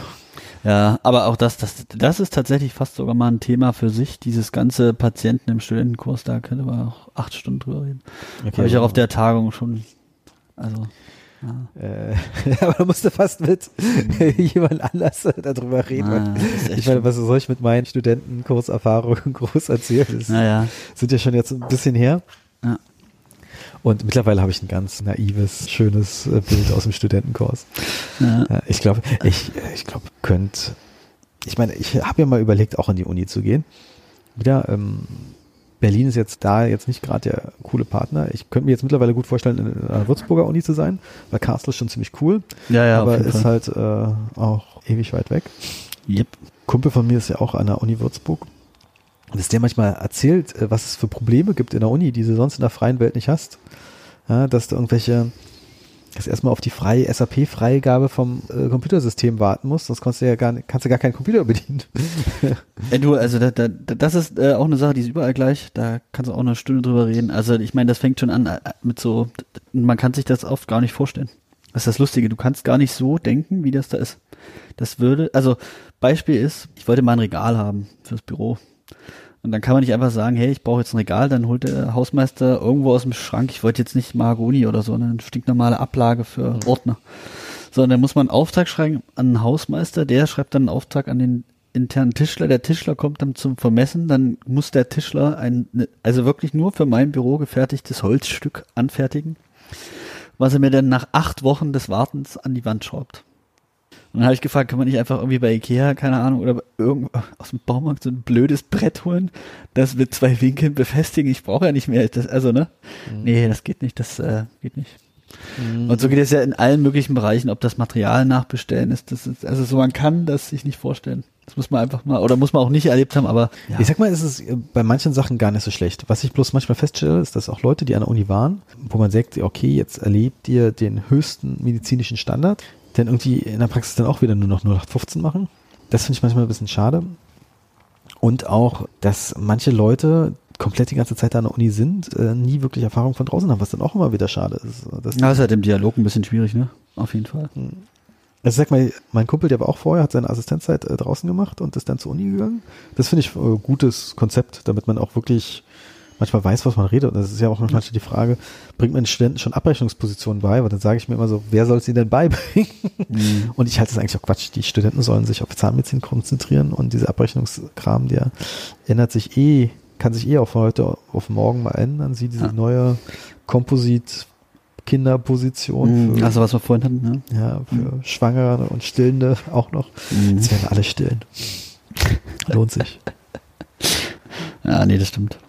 Ja, aber auch das, das, das ist tatsächlich fast sogar mal ein Thema für sich, dieses ganze Patienten im Studentenkurs, da können wir auch acht Stunden drüber reden. Okay, Habe ich auch auf der Tagung schon, also. Ja. Äh, aber da musste fast mit mhm. jemand anders darüber reden. Ah, ich meine, was soll ich mit meinen Studentenkurserfahrungen groß erzählen? Das naja. sind ja schon jetzt ein bisschen her. Ja. Und mittlerweile habe ich ein ganz naives, schönes äh, Bild aus dem Studentenkurs. Ja. Ich glaube, ich, ich glaube, könnt, ich meine, ich habe ja mal überlegt, auch an die Uni zu gehen. Wieder, ähm, Berlin ist jetzt da jetzt nicht gerade der coole Partner. Ich könnte mir jetzt mittlerweile gut vorstellen, in einer Würzburger Uni zu sein, weil Castle ist schon ziemlich cool. Ja, ja, aber ist Fall. halt äh, auch ewig weit weg. Yep. Kumpel von mir ist ja auch an der Uni Würzburg. Und dass der manchmal erzählt, äh, was es für Probleme gibt in der Uni, die du sonst in der freien Welt nicht hast. Ja, dass du irgendwelche, dass erstmal auf die freie SAP-Freigabe vom äh, Computersystem warten musst, sonst kannst du ja gar, kannst du gar keinen Computer bedienen. ja, du, also da, da, das ist äh, auch eine Sache, die ist überall gleich, da kannst du auch eine Stunde drüber reden. Also ich meine, das fängt schon an äh, mit so, man kann sich das oft gar nicht vorstellen. Das ist das Lustige, du kannst gar nicht so denken, wie das da ist. Das würde, also Beispiel ist, ich wollte mal ein Regal haben fürs Büro. Und dann kann man nicht einfach sagen, hey, ich brauche jetzt ein Regal, dann holt der Hausmeister irgendwo aus dem Schrank, ich wollte jetzt nicht Mahagoni oder so, eine stinknormale Ablage für mhm. Ordner. Sondern dann muss man einen Auftrag schreiben an den Hausmeister, der schreibt dann einen Auftrag an den internen Tischler, der Tischler kommt dann zum Vermessen, dann muss der Tischler ein, ne, also wirklich nur für mein Büro gefertigtes Holzstück anfertigen, was er mir dann nach acht Wochen des Wartens an die Wand schraubt. Und dann habe ich gefragt, kann man nicht einfach irgendwie bei Ikea, keine Ahnung, oder irgendwo aus dem Baumarkt so ein blödes Brett holen, das mit zwei Winkeln befestigen. Ich brauche ja nicht mehr. Das, also, ne? Mhm. Nee, das geht nicht, das äh, geht nicht. Mhm. Und so geht es ja in allen möglichen Bereichen, ob das Material nachbestellen ist. Das ist also so, man kann das sich nicht vorstellen. Das muss man einfach mal, oder muss man auch nicht erlebt haben, aber. Ja. Ich sag mal, es ist äh, bei manchen Sachen gar nicht so schlecht. Was ich bloß manchmal feststelle, ist, dass auch Leute, die an der Uni waren, wo man sagt, okay, jetzt erlebt ihr den höchsten medizinischen Standard, dann irgendwie in der Praxis dann auch wieder nur noch 0815 machen. Das finde ich manchmal ein bisschen schade. Und auch, dass manche Leute komplett die ganze Zeit da an der Uni sind, äh, nie wirklich Erfahrung von draußen haben, was dann auch immer wieder schade ist. Das, ja, ist halt im Dialog ein bisschen schwierig, ne? Auf jeden Fall. Hm. Also sag mal, mein Kumpel, der war auch vorher, hat seine Assistenzzeit äh, draußen gemacht und ist dann zur Uni gegangen. Das finde ich äh, gutes Konzept, damit man auch wirklich manchmal weiß, was man redet. Und das ist ja auch manchmal die Frage, bringt man den Studenten schon Abrechnungspositionen bei? Weil dann sage ich mir immer so, wer soll es ihnen denn beibringen? Mhm. Und ich halte es eigentlich auch Quatsch. Die Studenten sollen sich auf Zahnmedizin konzentrieren und dieser Abrechnungskram, der ändert sich eh, kann sich eh auch von heute auf morgen mal ändern. Sie diese ja. neue Komposit Kinderposition. Mhm, also was wir vorhin hatten, ne? Ja, für mhm. Schwangere und Stillende auch noch. Mhm. Jetzt werden alle stillen. Lohnt sich. Ja, nee, das stimmt.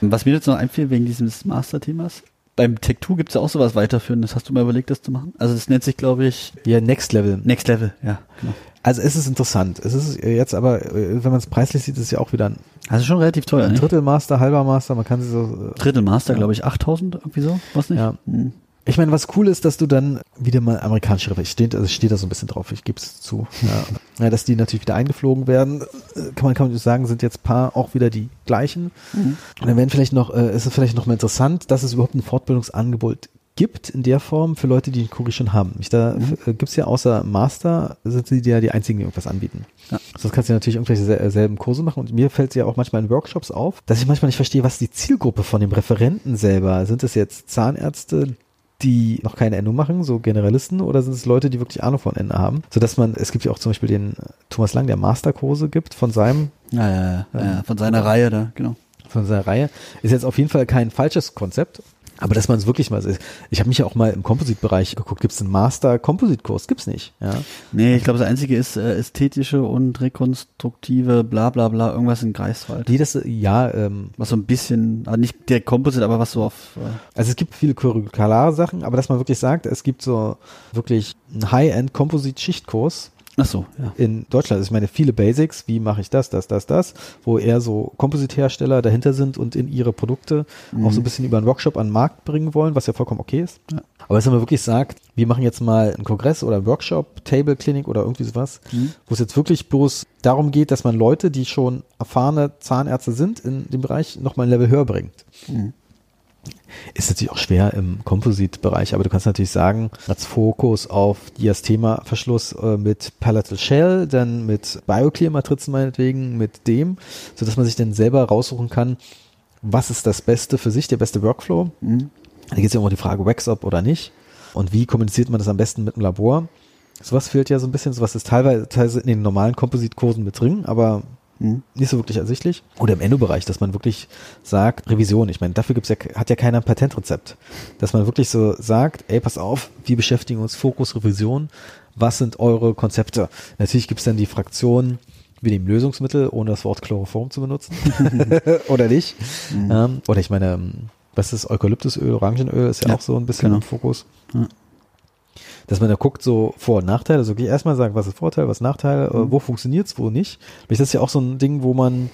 Was mir jetzt noch einfiel wegen dieses Master-Themas, beim Tech2 gibt es ja auch sowas weiterführendes. Hast du mal überlegt, das zu machen? Also das nennt sich, glaube ich. Ja, Next Level. Next Level, ja, genau. Also es ist interessant. Es ist jetzt aber, äh, wenn man es preislich sieht, ist es ja auch wieder ein. Also schon relativ teuer. Ein Drittel Master, halber Master, man kann sie so. Äh, Drittel Master, ja. glaube ich, 8000, irgendwie so, was nicht? Ja. Hm. Ich meine, was cool ist, dass du dann wieder mal amerikanische River, steht, also steht da so ein bisschen drauf, ich gebe es zu. Ja. ja. dass die natürlich wieder eingeflogen werden, äh, kann man, kann man sagen, sind jetzt paar auch wieder die gleichen. Mhm. Und dann werden vielleicht noch, äh, ist es vielleicht noch mal interessant, dass es überhaupt ein Fortbildungsangebot gibt in der Form für Leute, die den Kugel schon haben. Ich, da mhm. Äh, gibt's ja außer Master, sind sie ja die einzigen, die irgendwas anbieten. Ja. Sonst kannst du natürlich irgendwelche selben Kurse machen und mir fällt ja auch manchmal in Workshops auf, dass ich manchmal nicht verstehe, was die Zielgruppe von dem Referenten selber. Sind es jetzt Zahnärzte, die noch keine Endung machen, so Generalisten, oder sind es Leute, die wirklich Ahnung von Ende haben? Sodass man, es gibt ja auch zum Beispiel den Thomas Lang, der Masterkurse gibt von seinem. Ja, ja, ja, ja von seiner Reihe da, genau. Von seiner Reihe. Ist jetzt auf jeden Fall kein falsches Konzept. Aber dass man es wirklich mal, ich habe mich ja auch mal im Composite-Bereich geguckt, gibt es einen Master-Composite-Kurs? Gibt's nicht. Ja. Nee, ich glaube, das Einzige ist äh, ästhetische und rekonstruktive, bla bla bla, irgendwas in Greifswald. Nee, das, ja, ähm, was so ein bisschen, also nicht der Composite, aber was so auf... Äh also es gibt viele curriculare Sachen, aber dass man wirklich sagt, es gibt so wirklich einen High-End Composite-Schichtkurs, Ach so, ja. In Deutschland, also ich meine, viele Basics, wie mache ich das, das, das, das, wo eher so Komposithersteller dahinter sind und in ihre Produkte mhm. auch so ein bisschen über einen Workshop an den Markt bringen wollen, was ja vollkommen okay ist. Ja. Aber wenn man wirklich sagt, wir machen jetzt mal einen Kongress oder einen Workshop, Table Clinic oder irgendwie sowas, mhm. wo es jetzt wirklich bloß darum geht, dass man Leute, die schon erfahrene Zahnärzte sind in dem Bereich, nochmal ein Level höher bringt. Mhm. Ist natürlich auch schwer im Composite-Bereich, aber du kannst natürlich sagen, als Fokus auf Diastema-Verschluss äh, mit Palatal Shell, dann mit Bioclear-Matrizen meinetwegen, mit dem, sodass man sich dann selber raussuchen kann, was ist das Beste für sich, der beste Workflow. Mhm. Da geht es ja immer um die Frage, Wax-Up oder nicht. Und wie kommuniziert man das am besten mit dem Labor? Sowas fehlt ja so ein bisschen, sowas ist teilweise, teilweise in den normalen Kompositkursen mit drin, aber hm. nicht so wirklich ersichtlich. Oder im Endo-Bereich, dass man wirklich sagt, Revision. Ich meine, dafür gibt's ja, hat ja keiner ein Patentrezept. Dass man wirklich so sagt, ey, pass auf, wir beschäftigen uns Fokus Revision. Was sind eure Konzepte? Natürlich gibt's dann die Fraktion, wir nehmen Lösungsmittel, ohne das Wort Chloroform zu benutzen. oder nicht. Mhm. Ähm, oder ich meine, was ist Eukalyptusöl, Orangenöl ist ja, ja auch so ein bisschen genau. im Fokus. Ja. Dass man da guckt, so Vor- und Nachteile, also wirklich erstmal sagen, was ist Vorteil, was ist Nachteil, äh, mhm. wo funktioniert's, wo nicht. Das ist ja auch so ein Ding, wo man,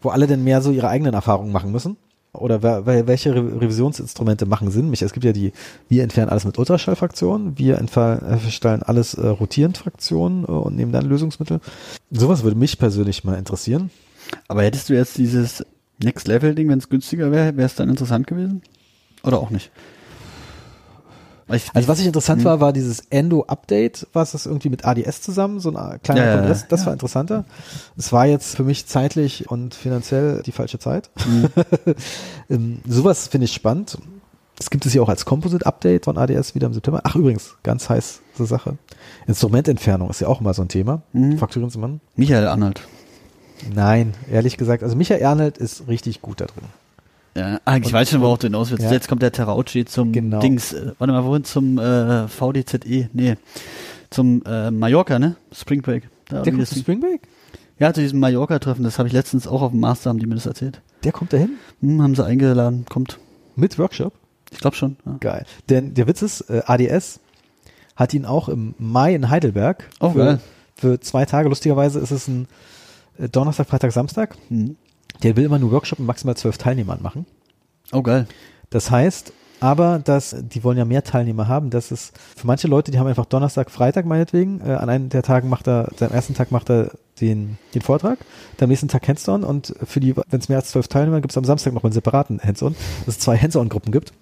wo alle denn mehr so ihre eigenen Erfahrungen machen müssen. Oder welche Revisionsinstrumente machen Sinn? Es gibt ja die, wir entfernen alles mit Ultraschallfraktionen, wir entstellen alles äh, rotierend Fraktionen äh, und nehmen dann Lösungsmittel. Sowas würde mich persönlich mal interessieren. Aber hättest du jetzt dieses Next-Level-Ding, wenn es günstiger wäre, wäre es dann interessant gewesen? Oder auch nicht? Also was ich interessant hm. war, war dieses Endo-Update, was es irgendwie mit ADS zusammen, so ein kleiner ja, Kongress, das ja. war interessanter. Es war jetzt für mich zeitlich und finanziell die falsche Zeit. Mhm. Sowas finde ich spannend. Das gibt es ja auch als Composite-Update von ADS wieder im September. Ach übrigens, ganz heiße Sache. Instrumententfernung ist ja auch immer so ein Thema. Mhm. Mal. Michael Arnold. Nein, ehrlich gesagt, also Michael Ernelt ist richtig gut da drin. Ja, ah, ich weiß schon, worauf du hinaus willst. Ja. Jetzt kommt der Terauchi zum genau. Dings, äh, warte mal, wohin? Zum äh, VDZE, nee, zum äh, Mallorca, ne? Spring Break. Da der kommt zum Spring Break? Ja, zu diesem Mallorca-Treffen, das habe ich letztens auch auf dem Master, haben die mir das erzählt. Der kommt dahin? Hm, haben sie eingeladen, kommt. Mit Workshop? Ich glaube schon. Ja. Geil. Denn der Witz ist, äh, ADS hat ihn auch im Mai in Heidelberg oh, für, geil. für zwei Tage. Lustigerweise ist es ein äh, Donnerstag, Freitag, Samstag. Mhm. Der will immer nur Workshop mit maximal zwölf Teilnehmern machen. Oh, geil. Das heißt, aber dass die wollen ja mehr Teilnehmer haben. Das ist für manche Leute, die haben einfach Donnerstag, Freitag meinetwegen. Äh, an einem der Tagen macht er, am ersten Tag macht er den, den Vortrag, dann am nächsten Tag Hands-on und für die, wenn es mehr als zwölf Teilnehmer gibt, es am Samstag noch einen separaten Hands-on, dass es zwei Hands-on-Gruppen gibt.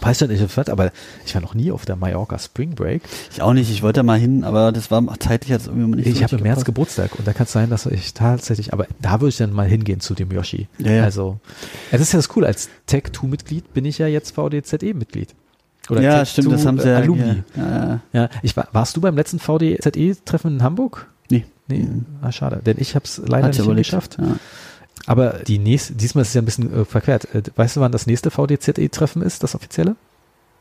Weiß schon nicht, aber ich war noch nie auf der Mallorca Spring Break. Ich auch nicht, ich wollte mal hin, aber das war zeitlich jetzt irgendwie nicht Ich so habe im März Geburtstag und da kann es sein, dass ich tatsächlich, aber da würde ich dann mal hingehen zu dem Yoshi. Ja, ja. Also, das ist ja das cool, als Tech2-Mitglied bin ich ja jetzt VDZE-Mitglied. Oder ja, Tech stimmt, das haben sie Alumni. Ja, ja. ja ich war, warst du beim letzten VDZE-Treffen in Hamburg? Nee. Nee, mhm. ah, schade, denn ich habe es leider Hat nicht geschafft. Ja. Aber die nächste, diesmal ist es ja ein bisschen äh, verquert. Äh, weißt du, wann das nächste VDZE-Treffen ist, das offizielle?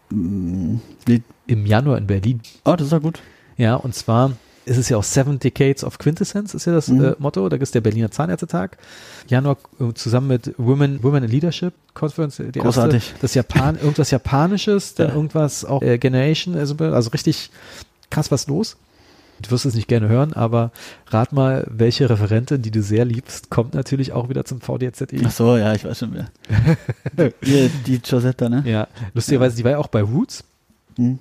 Mm, nee. Im Januar in Berlin. Oh, das ist ja gut. Ja, und zwar ist es ja auch Seven Decades of Quintessence, ist ja das mhm. äh, Motto. Da ist der Berliner Zahnärztetag. Januar äh, zusammen mit Women, Women in Leadership Conference. Die Großartig. Erste, das Japan, irgendwas Japanisches, dann ja. irgendwas auch äh, Generation, also, also richtig krass was los. Du wirst es nicht gerne hören, aber rat mal, welche Referentin, die du sehr liebst, kommt natürlich auch wieder zum VDZE. Ach so, ja, ich weiß schon wer. die, die Josetta, ne? Ja, lustigerweise, die war ja auch bei Roots. Mhm.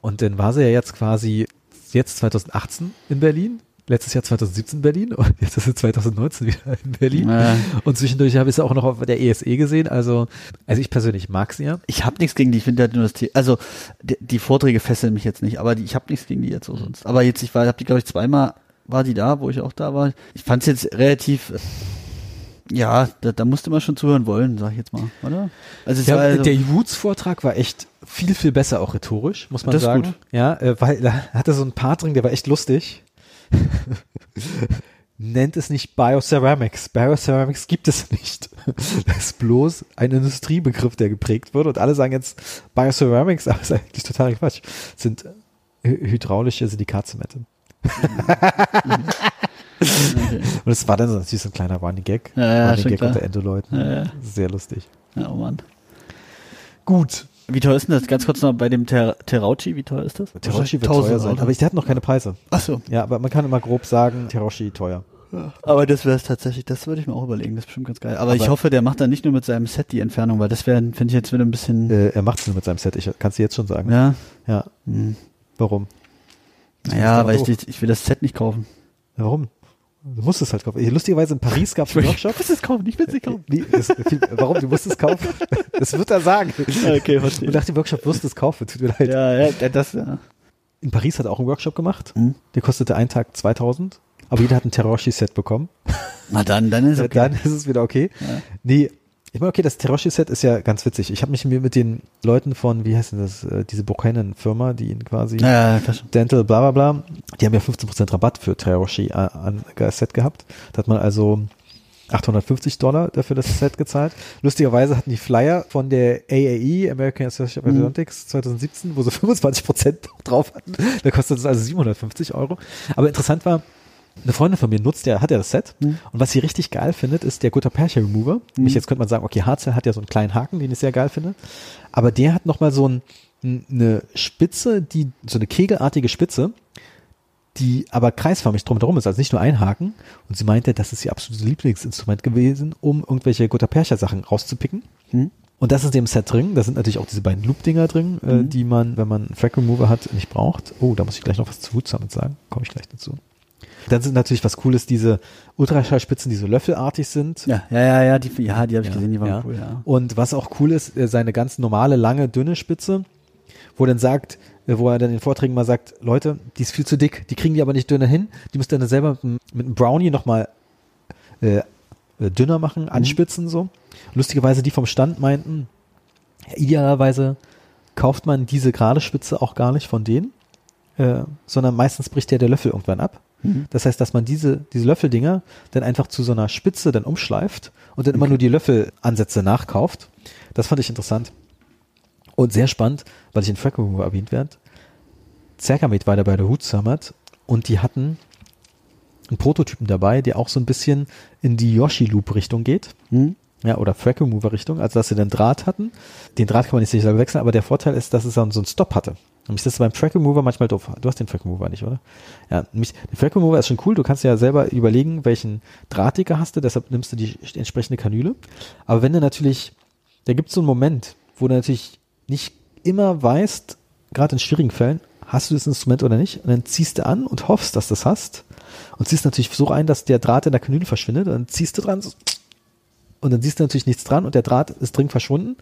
Und dann war sie ja jetzt quasi jetzt 2018 in Berlin letztes Jahr 2017 Berlin und jetzt ist es 2019 wieder in Berlin. Ja. Und zwischendurch habe ich es auch noch auf der ESE e gesehen. Also, also ich persönlich mag sie ja. Ich habe nichts gegen die, ich finde halt nur das Thema, also die, die, Vorträge fesseln mich jetzt nicht, aber die, ich habe nichts gegen die jetzt so mhm. sonst. Aber jetzt, ich war, habe die, glaube ich, zweimal war die da, wo ich auch da war. Ich fand es jetzt relativ ja, da, da musste man schon zuhören wollen, sag ich jetzt mal, oder? Also, ja, also der Woods-Vortrag war echt viel, viel besser, auch rhetorisch, muss man das sagen. Ist gut. Ja, äh, weil da hatte so ein Part drin, der war echt lustig. Nennt es nicht Bioceramics. Bioceramics gibt es nicht. Das ist bloß ein Industriebegriff, der geprägt wird und alle sagen jetzt Bioceramics, aber das ist eigentlich total Quatsch. Das sind hydraulische Silikatzemente. okay. Und es war dann so natürlich so ein kleiner Running Gag. Ja, ja, Running Gag klar. unter Endo-Leuten. Ja, ja. Sehr lustig. Ja, oh Mann. Gut. Wie teuer ist denn das? Ganz kurz noch bei dem Ter Terauchi, wie teuer ist das? Terauchi wird teuer sein, aber ich, der hat noch keine Preise. Ach so. Ja, aber man kann immer grob sagen, Terauchi teuer. Ja. Aber das wäre es tatsächlich, das würde ich mir auch überlegen, das ist bestimmt ganz geil. Aber, aber, ich hoffe, der macht dann nicht nur mit seinem Set die Entfernung, weil das wäre, finde ich jetzt wieder ein bisschen. Äh, er macht es nur mit seinem Set, ich kann es dir jetzt schon sagen. Ja. Ja. Hm. Warum? Naja, weil ich, ich will das Set nicht kaufen. Warum? Du musst es halt kaufen. Lustigerweise in Paris gab es einen Workshop. Du musst es kaufen, ich will es nicht kaufen. Wie, das, warum? Du musst es kaufen? Das wird er sagen. Okay, verstehe. Und nach dem Workshop wirst du es kaufen, tut mir leid. Ja, ja, das, ja. In Paris hat er auch einen Workshop gemacht. Mhm. Der kostete einen Tag 2000. Aber jeder hat ein Terroshi-Set bekommen. Na dann, dann ist es okay. Dann ist es wieder okay. Ja. Nee, ich meine, okay, das Terroshi-Set ist ja ganz witzig. Ich habe mich mit den Leuten von, wie heißt denn das, äh, diese Buchanan-Firma, die ihn quasi ja, Dental, bla bla bla, die haben ja 15% Rabatt für Terroshi an Set gehabt. Da hat man also 850 Dollar dafür das Set gezahlt. Lustigerweise hatten die Flyer von der AAE, American Association of Orthodontics, mhm. 2017, wo sie 25% drauf hatten. Da kostet es also 750 Euro. Aber interessant war, eine Freundin von mir nutzt ja, hat ja das Set. Mhm. Und was sie richtig geil findet, ist der Gutta Percha Remover. Mhm. Mich jetzt könnte man sagen, okay, Harzell hat ja so einen kleinen Haken, den ich sehr geil finde. Aber der hat nochmal so ein, eine Spitze, die, so eine kegelartige Spitze, die aber kreisförmig drumherum ist, also nicht nur ein Haken. Und sie meinte, das ist ihr absolutes Lieblingsinstrument gewesen, um irgendwelche Gutta Percha Sachen rauszupicken. Mhm. Und das ist dem Set drin. Da sind natürlich auch diese beiden Loop-Dinger drin, äh, mhm. die man, wenn man einen Frack Remover hat, nicht braucht. Oh, da muss ich gleich noch was zu Woods damit sagen. Komme ich gleich dazu. Dann sind natürlich was Cooles diese Ultraschallspitzen, die so löffelartig sind. Ja, ja, ja, ja, die, ja, die habe ich ja, gesehen, die waren ja. cool, ja. Und was auch cool ist, äh, seine ganz normale, lange, dünne Spitze, wo er dann sagt, äh, wo er dann in Vorträgen mal sagt, Leute, die ist viel zu dick, die kriegen die aber nicht dünner hin, die müsst ihr dann selber mit, mit einem Brownie nochmal äh, äh, dünner machen, mhm. anspitzen mhm. so. Lustigerweise die vom Stand meinten, idealerweise kauft man diese gerade Spitze auch gar nicht von denen, äh, sondern meistens bricht ja der Löffel irgendwann ab. Mhm. Das heißt, dass man diese, diese Löffeldinger dann einfach zu so einer Spitze dann umschleift und dann okay. immer nur die Löffelansätze nachkauft. Das fand ich interessant. Und sehr spannend, weil ich in Track Remover erwähnt werde. Zerkamet war da bei der Hood Summit und die hatten einen Prototypen dabei, der auch so ein bisschen in die Yoshi Loop Richtung geht. Mhm. Ja, oder Track Remover Richtung, also dass sie den Draht hatten. Den Draht kann man nicht sicher wechseln, aber der Vorteil ist, dass es dann so einen Stop hatte. Nämlich das beim Track Remover manchmal doof. Du hast den Track Remover nicht, oder? Ja, nämlich, der Track Remover ist schon cool. Du kannst ja selber überlegen, welchen Drahtdicker hast du, deshalb nimmst du die entsprechende Kanüle. Aber wenn du natürlich, da gibt es so einen Moment, wo du natürlich nicht immer weißt, gerade in schwierigen Fällen, hast du das Instrument oder nicht? Und dann ziehst du an und hoffst, dass du das hast. Und ziehst natürlich so ein, dass der Draht in der Kanüle verschwindet. Und dann ziehst du dran und dann siehst du natürlich nichts dran und der Draht ist drin verschwunden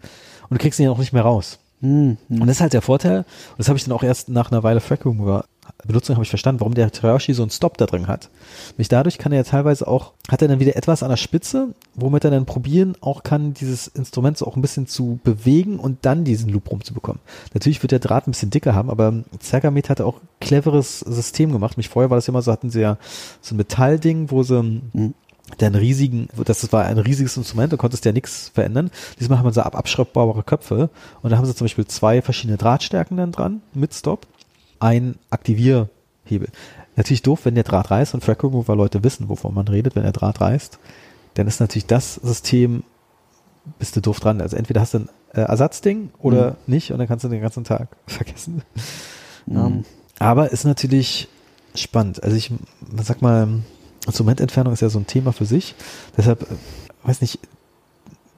und du kriegst ihn ja auch nicht mehr raus. Mhm. Und das ist halt der Vorteil, und das habe ich dann auch erst nach einer Weile Frack Remover benutzen, habe ich verstanden, warum der Terashi so einen Stop da drin hat. Nämlich dadurch kann er ja teilweise auch, hat er dann wieder etwas an der Spitze, womit er dann probieren auch kann, dieses Instrument so auch ein bisschen zu bewegen und dann diesen Loop rumzubekommen. Natürlich wird der Draht ein bisschen dicker haben, aber Zergamet hatte auch cleveres System gemacht. Mich vorher war das immer so, hatten sie ja so ein Metallding, wo sie mhm der einen riesigen, das war ein riesiges Instrument, da konntest du ja nichts verändern. Diesmal haben wir so ab abschraubbare Köpfe und da haben sie zum Beispiel zwei verschiedene Drahtstärken dann dran mit Stop, ein Aktivierhebel. Natürlich doof, wenn der Draht reißt und Track Remover Leute wissen, wovon man redet, wenn der Draht reißt, dann ist natürlich das System, bist du doof dran. Also entweder hast du ein äh, Ersatzding oder mhm. nicht und dann kannst du den ganzen Tag vergessen. Mhm. Um, aber ist natürlich spannend. Also ich sag mal, Instrumententfernung ist ja so ein Thema für sich. Deshalb, äh, weiß nicht,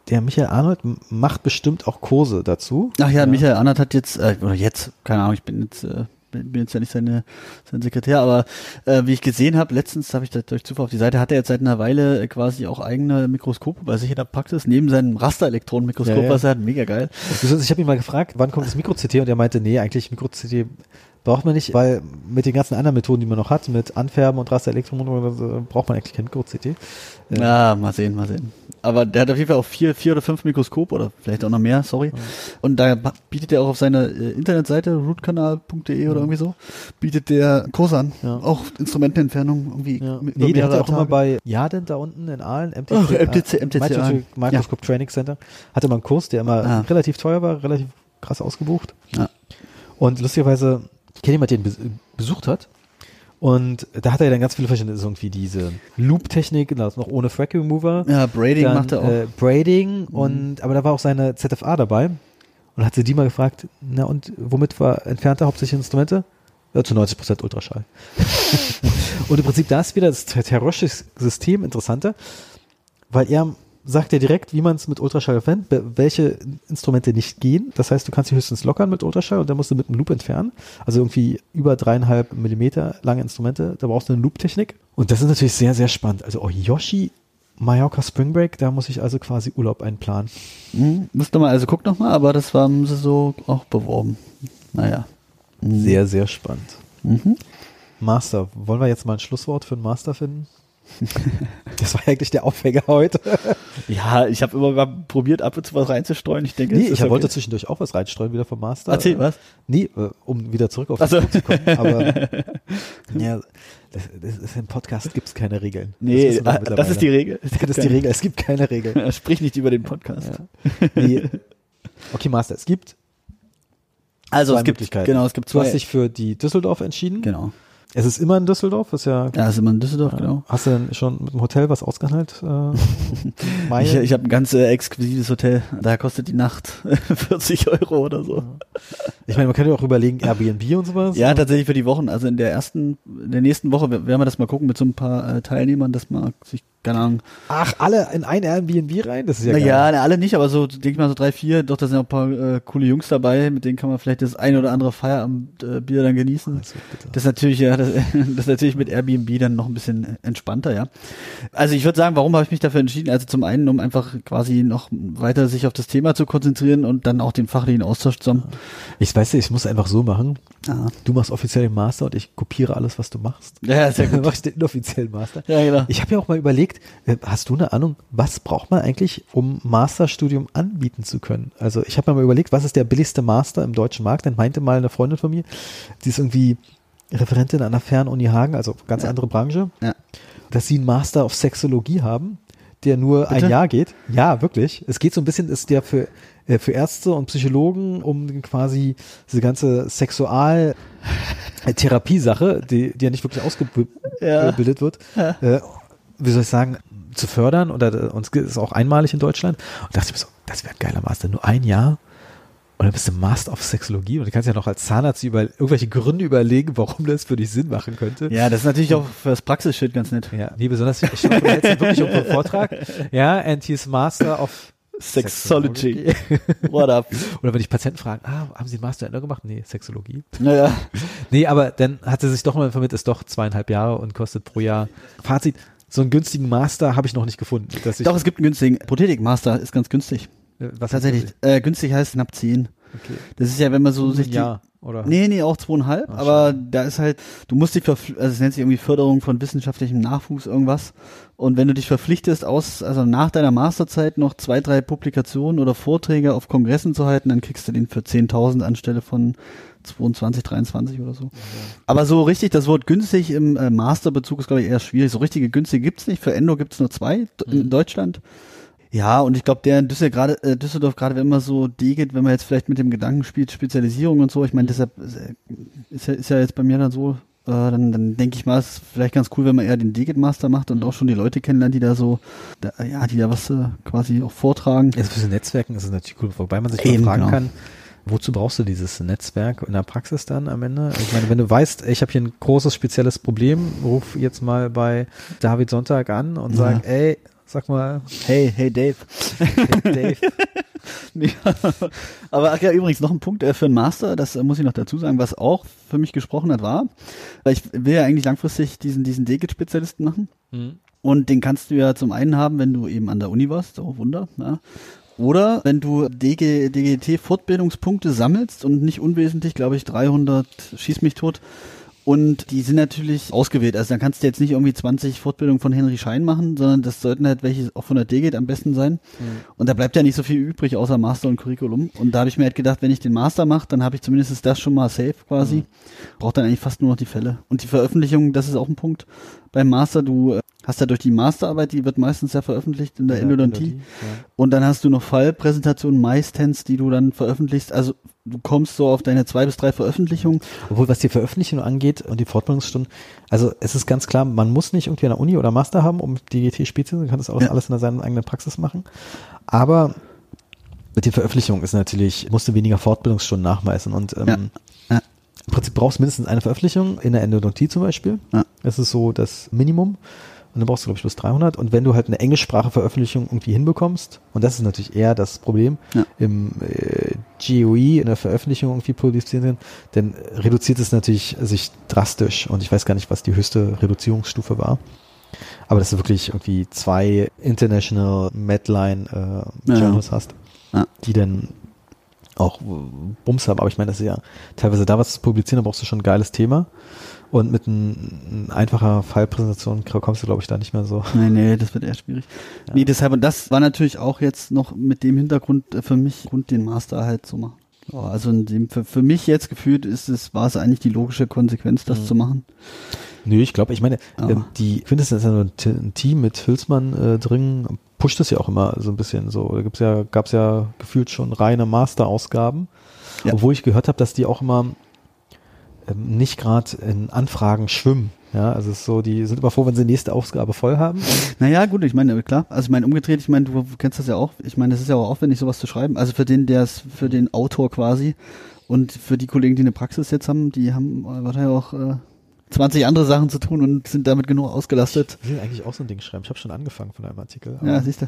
der Michael Arnold macht bestimmt auch Kurse dazu. Ach ja, ja. Michael Arnold hat jetzt, äh, oder jetzt, keine Ahnung, ich bin jetzt, äh, bin jetzt ja nicht seine, sein Sekretär, aber äh, wie ich gesehen habe, letztens habe ich da durch Zufall auf die Seite, hat er jetzt seit einer Weile quasi auch eigene Mikroskope bei sich in der Praxis, neben seinem Rasterelektronenmikroskop, ja, ja. was er hat, mega geil. Ich habe ihn mal gefragt, wann kommt das Mikro-CT und er meinte, nee, eigentlich Mikro-CT Braucht man nicht, weil mit den ganzen anderen Methoden, die man noch hat, mit Anfärben und Rasterelektromotor, braucht man eigentlich kein Mikro-CT. Äh, ja, mal sehen, mal sehen. Aber der hat auf jeden Fall auch vier, vier oder fünf Mikroskop oder vielleicht auch noch mehr, sorry. Und da bietet er auch auf seiner äh, Internetseite, rootkanal.de oder irgendwie so, bietet der Kurs an. Ja. Auch Instrumentenentfernung irgendwie. Ja. Nee, der hat ja auch immer bei Jadent da unten in Aalen, MTC, Ach, MTC, MTC Microscope, Microscope ja. Training Center, hatte mal einen Kurs, der immer ah. relativ teuer war, relativ krass ausgebucht. Ja. Und lustigerweise ich kenne jemanden, der ihn besucht hat. Und da hat er dann ganz viele verschiedene, irgendwie diese Loop-Technik, noch ohne Frack Remover. Ja, Braiding dann, macht er auch. Äh, Braiding mhm. und, aber da war auch seine ZFA dabei. Und hat sie die mal gefragt, na und womit war entfernte hauptsächlich Instrumente? Ja, zu 90 Prozent Ultraschall. und im Prinzip da ist wieder das Terrosche-System interessanter, weil er sagt er direkt, wie man es mit Ultraschall verwendet, welche Instrumente nicht gehen. Das heißt, du kannst sie höchstens lockern mit Ultraschall und dann musst du mit einem Loop entfernen. Also irgendwie über dreieinhalb Millimeter lange Instrumente, da brauchst du eine Loop-Technik. Und das ist natürlich sehr, sehr spannend. Also oh, Yoshi Mallorca Spring Break, da muss ich also quasi Urlaub einplanen. Mhm, müsste mal, also guck noch mal, aber das haben sie so auch beworben. Naja. Mhm. Sehr, sehr spannend. Mhm. Master, wollen wir jetzt mal ein Schlusswort für einen Master finden? Das war eigentlich der Aufhänger heute. Ja, ich habe immer mal probiert, ab und zu was reinzustreuen. Ich denke, nee, ich okay. wollte zwischendurch auch was reinstreuen, wieder vom Master. Erzähl was? Nee, äh, um wieder zurück auf das also. zu kommen. Aber ja, das, das ist im Podcast gibt es keine Regeln. Nee, das, das ist die Regel. Das ist die Regel. Es gibt keine Regeln. Sprich nicht über den Podcast. Ja. Nee. Okay, Master, es gibt also es gibt genau, es gibt zwei. Du hast dich für die Düsseldorf entschieden. Genau. Es ist immer in Düsseldorf, ist ja. Ja, es ist immer in Düsseldorf, genau. Hast du denn schon mit dem Hotel was ausgehandelt? Äh, ich ich habe ein ganz äh, exquisites Hotel. Da kostet die Nacht 40 Euro oder so. Ich meine, man könnte ja auch überlegen, Airbnb und sowas. Ja, tatsächlich für die Wochen. Also in der ersten, in der nächsten Woche werden wir das mal gucken mit so ein paar äh, Teilnehmern, dass man sich keine Ahnung. Ach, alle in ein Airbnb rein? Das ist ja Naja, alle nicht, aber so, denke ich mal, so drei, vier, doch, da sind auch ein paar äh, coole Jungs dabei, mit denen kann man vielleicht das ein oder andere Feierabendbier äh, dann genießen. Das, das ist natürlich, ja, das, das ist natürlich mit Airbnb dann noch ein bisschen entspannter, ja. Also ich würde sagen, warum habe ich mich dafür entschieden? Also zum einen, um einfach quasi noch weiter sich auf das Thema zu konzentrieren und dann auch den fachlichen Austausch zu haben. Ich weiß nicht, ich muss einfach so machen. Aha. Du machst offiziell den Master und ich kopiere alles, was du machst. Ja, sehr gut. Dann machst den inoffiziellen Master. Ja, genau. Ich habe ja auch mal überlegt, überlegt, äh, hast du eine Ahnung, was braucht man eigentlich, um Masterstudium anbieten zu können? Also ich habe mir mal überlegt, was ist der billigste Master im deutschen Markt? Dann meinte mal eine Freundin von mir, die ist irgendwie Referentin an der Fernuni Hagen, also ganz ja. andere Branche, ja. dass sie einen Master auf Sexologie haben, der nur Bitte? ein Jahr geht. Ja, wirklich. Es geht so ein bisschen, ist der für äh, für Ärzte und Psychologen, um quasi diese ganze Sexual-Therapie-Sache, die, die ja nicht wirklich ausgebildet ja. wird, ja. Äh, wie soll ich sagen, zu fördern oder uns ist auch einmalig in Deutschland. Und dachte ich mir so, das wäre ein geiler Master, nur ein Jahr. Und dann bist du Master of Sexologie und du kannst ja noch als Zahnarzt über irgendwelche Gründe überlegen, warum das für dich Sinn machen könnte. Ja, das ist natürlich auch fürs Praxisschild ganz nett. Ja, nee, besonders, ich du hältst wirklich um einen Vortrag. Ja, and he's Master of Sexology. What up? Oder wenn ich Patienten fragen, ah, haben Sie einen Master Ende gemacht? Nee, Sexologie. Naja. Nee, aber dann hat sie sich doch mal informiert, ist doch zweieinhalb Jahre und kostet pro Jahr. Fazit, so einen günstigen Master habe ich noch nicht gefunden. Doch, es gibt einen günstigen. Prothetik-Master ist ganz günstig. Äh, was Tatsächlich. Äh, günstig heißt knapp 10. Okay. Das ist ja, wenn man so sich. Ja, oder? Nee, nee, auch zweieinhalb. Ach, aber schön. da ist halt, du musst dich verpflichten, also es nennt sich irgendwie Förderung von wissenschaftlichem Nachwuchs, irgendwas. Und wenn du dich verpflichtest, aus, also nach deiner Masterzeit noch zwei, drei Publikationen oder Vorträge auf Kongressen zu halten, dann kriegst du den für 10.000 anstelle von 22, 23 oder so. Ja. Aber so richtig, das Wort günstig im äh, Masterbezug ist, glaube ich, eher schwierig. So richtige günstige gibt's nicht. Für Endo gibt's nur zwei mhm. in Deutschland. Ja, und ich glaube, der in Düsseldorf gerade, äh, Düsseldorf gerade, wenn man so die geht, wenn man jetzt vielleicht mit dem Gedanken spielt, Spezialisierung und so, ich meine, deshalb ist ja, ist ja jetzt bei mir dann so, äh, dann, dann denke ich mal, es ist vielleicht ganz cool, wenn man eher den Digit Master macht und auch schon die Leute kennenlernt, die da so, da, ja, die da was äh, quasi auch vortragen. Also für so Netzwerken ist es natürlich cool, wobei man sich Eben, fragen genau. kann, Wozu brauchst du dieses Netzwerk in der Praxis dann am Ende? Ich meine, wenn du weißt, ich habe hier ein großes spezielles Problem, ruf jetzt mal bei David Sonntag an und sag, ja. ey, Sag mal. Hey, hey Dave. Hey Dave. ja, aber ach ja, übrigens noch ein Punkt äh, für einen Master, das äh, muss ich noch dazu sagen, was auch für mich gesprochen hat, war, weil ich will ja eigentlich langfristig diesen, diesen Degit-Spezialisten machen. Mhm. Und den kannst du ja zum einen haben, wenn du eben an der Uni warst, oh Wunder, ja. Oder wenn du DG, DGT-Fortbildungspunkte sammelst und nicht unwesentlich, glaube ich, 300, schieß mich tot, und die sind natürlich ausgewählt. Also dann kannst du jetzt nicht irgendwie 20 Fortbildungen von Henry Schein machen, sondern das sollten halt welche auch von der DGET am besten sein. Mhm. Und da bleibt ja nicht so viel übrig außer Master und Curriculum. Und da habe ich mir halt gedacht, wenn ich den Master mache, dann habe ich zumindest das schon mal safe quasi. Mhm. Braucht dann eigentlich fast nur noch die Fälle. Und die Veröffentlichung, das ist auch ein Punkt beim Master. Du äh, hast ja durch die Masterarbeit, die wird meistens ja veröffentlicht in der ja, Endodontie. Ja. Und dann hast du noch Fallpräsentationen meistens, die du dann veröffentlichst. Also du kommst so auf deine zwei bis drei Veröffentlichungen. Obwohl, was die Veröffentlichung angeht und die Fortbildungsstunden, also es ist ganz klar, man muss nicht irgendwie eine Uni oder Master haben, um DGT spielen zu man kann das alles, ja. alles in seiner eigenen Praxis machen. Aber mit den Veröffentlichungen ist natürlich, musst du weniger Fortbildungsstunden nachweisen und ähm. Ja. im Prinzip brauchst du mindestens eine Veröffentlichung in der Endodontie zum Beispiel. Ja. Das ist so das Minimum. Und dann brauchst du, glaube ich, bloß 300. Und wenn du halt eine englischsprachige Veröffentlichung irgendwie hinbekommst, und das ist natürlich eher das Problem, ja. im äh, GOE in der Veröffentlichung irgendwie produzieren, dann reduziert es natürlich sich drastisch. Und ich weiß gar nicht, was die höchste Reduzierungsstufe war. Aber dass du wirklich irgendwie zwei International Medline äh, Journals ja. hast, ja. die dann auch Bums haben. Aber ich meine, das ist ja teilweise da was zu publizieren, da brauchst du schon ein geiles Thema. Und mit ein, ein einfacher Fallpräsentation kommst du, glaube ich, da nicht mehr so. Nee, nee, das wird eher schwierig. Ja. Nee, deshalb, und das war natürlich auch jetzt noch mit dem Hintergrund äh, für mich, Grund, den Master halt zu machen. Also in dem, für, für mich jetzt gefühlt ist es, war es eigentlich die logische Konsequenz, das mhm. zu machen. Nö, ich glaube, ich meine, ja. ähm, die Quintessenz ist ja ein Team mit Hülsmann äh, drin, pusht es ja auch immer so ein bisschen so. Da gibt's ja, gab's ja gefühlt schon reine Master-Ausgaben. Ja. Obwohl ich gehört habe, dass die auch immer nicht gerade in Anfragen schwimmen. Ja, also es ist so, die sind immer froh, wenn sie die nächste Ausgabe voll haben. Naja, gut, ich meine, klar, also ich meine, umgedreht, ich meine, du kennst das ja auch, ich meine, das ist ja auch aufwendig, sowas zu schreiben. Also für den, der es, für den Autor quasi und für die Kollegen, die eine Praxis jetzt haben, die haben wahrscheinlich auch äh, 20 andere Sachen zu tun und sind damit genug ausgelastet. Ich will eigentlich auch so ein Ding schreiben. Ich habe schon angefangen von einem Artikel. Ja, siehst du.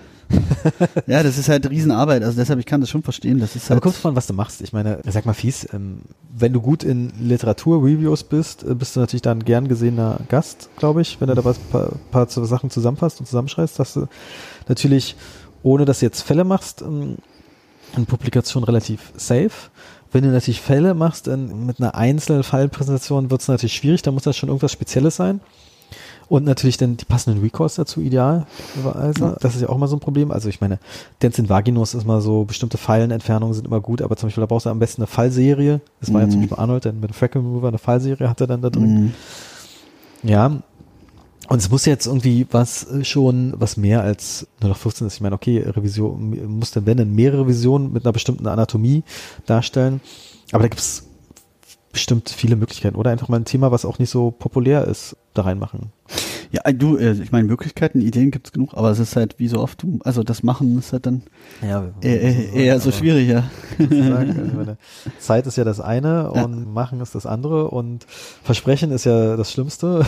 ja, das ist halt Riesenarbeit. Also deshalb, ich kann das schon verstehen. Das ist halt aber kurz von, was du machst. Ich meine, sag mal fies, ähm, wenn du gut in Literatur-Reviews bist, äh, bist du natürlich dann gern gesehener Gast, glaube ich, wenn du da was paar, paar Sachen zusammenfasst und zusammenschreibst, dass du natürlich, ohne dass du jetzt Fälle machst, ähm, eine Publikation relativ safe. Wenn du natürlich Fälle machst in, mit einer Einzelfallpräsentation, wird es natürlich schwierig, da muss das schon irgendwas Spezielles sein. Und natürlich dann die passenden Recalls dazu ideal. Also, das ist ja auch mal so ein Problem. Also ich meine, Dance in Vaginus ist mal so, bestimmte Pfeilenentfernungen sind immer gut, aber zum Beispiel da brauchst du am besten eine Fallserie. Das war mm. ja zum mhm. Beispiel Arnold, der mit dem Freckle Remover eine Fallserie hat er dann da drin. Mm. Ja, und es muss jetzt irgendwie was äh, schon, was mehr als nur noch 15 ist. Ich meine, okay, Revision muss dann, wenn dann mehrere Revisionen mit einer bestimmten Anatomie darstellen. Aber da gibt es bestimmt viele Möglichkeiten. Oder einfach mal ein Thema, was auch nicht so populär ist, da reinmachen. Ja, du, äh, ich meine, Möglichkeiten, Ideen gibt es genug, aber es ist halt wie so oft, also das Machen ist halt dann ja, eher, eher, eher so schwierig, ja. Meine, Zeit ist ja das eine ja. und Machen ist das andere und Versprechen ist ja das Schlimmste.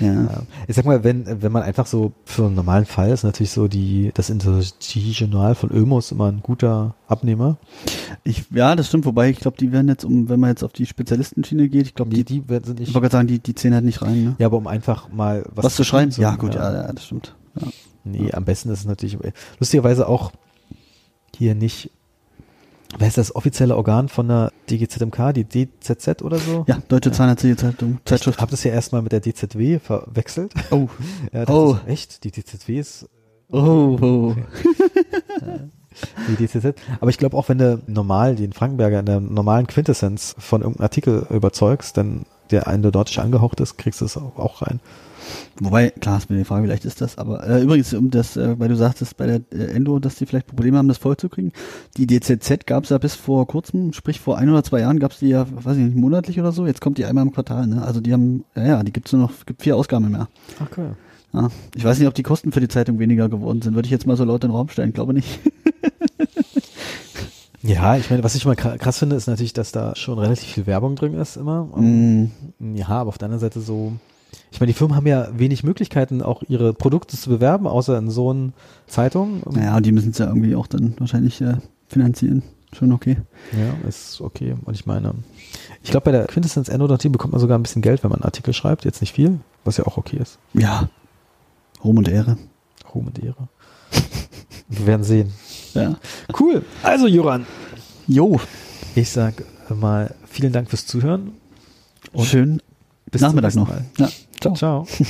Ja. Ich sag mal, wenn, wenn man einfach so für einen normalen Fall ist natürlich so die, das Interregional von Ömos immer ein guter Abnehmer. Ich, ja, das stimmt, wobei ich glaube, die werden jetzt, um, wenn man jetzt auf die Spezialistenschiene geht, ich glaube, die, die, die sind nicht. Ich wollte sagen, die, die zählen halt nicht rein, ne? Ja, aber um einfach mal was, was zu schreiben. So, ja, gut, ja, ja, das stimmt. Ja. Nee, am besten ist es natürlich, lustigerweise auch hier nicht Wer ist das offizielle Organ von der DGZMK, die DZZ oder so? Ja, Deutsche. Zahnärztliche Zeitung. Zeitschrift. Ich habe das ja erstmal mit der DZW verwechselt. Oh. ja, oh. Ist, echt? Die DZW ist. Oh. oh. die DZZ. Aber ich glaube auch, wenn du normal den Frankenberger in der normalen Quintessenz von irgendeinem Artikel überzeugst, dann der eindeutig angehaucht ist, kriegst du es auch rein. Wobei, klar, ist mir die Frage, vielleicht ist das, aber äh, übrigens, um das, äh, weil du sagtest bei der äh, Endo, dass die vielleicht Probleme haben, das vollzukriegen. Die DZZ gab es ja bis vor kurzem, sprich vor ein oder zwei Jahren gab es die ja, weiß ich nicht, monatlich oder so. Jetzt kommt die einmal im Quartal, ne? Also die haben, ja, ja, die gibt's nur noch, gibt vier Ausgaben mehr. Okay. Ja, ich weiß nicht, ob die Kosten für die Zeitung weniger geworden sind. Würde ich jetzt mal so laut in den Raum stellen, glaube nicht. Ja, ich meine, was ich mal krass finde, ist natürlich, dass da schon relativ viel Werbung drin ist immer. Mm. Ja, aber auf der anderen Seite so, ich meine, die Firmen haben ja wenig Möglichkeiten, auch ihre Produkte zu bewerben, außer in so einer Zeitung. Ja, und die müssen es ja irgendwie auch dann wahrscheinlich äh, finanzieren. Schon okay. Ja, ist okay. Und ich meine, ich glaube, bei der Quintessenz Endodontie bekommt man sogar ein bisschen Geld, wenn man einen Artikel schreibt. Jetzt nicht viel, was ja auch okay ist. Ja. Ruhm und Ehre. Ruhm und Ehre. Wir werden sehen. Ja. Cool. Also, Joran. Jo. Ich sag mal vielen Dank fürs Zuhören. Und Schön. Bis Nachmittag noch. Mal. Ja. Ciao. Ciao.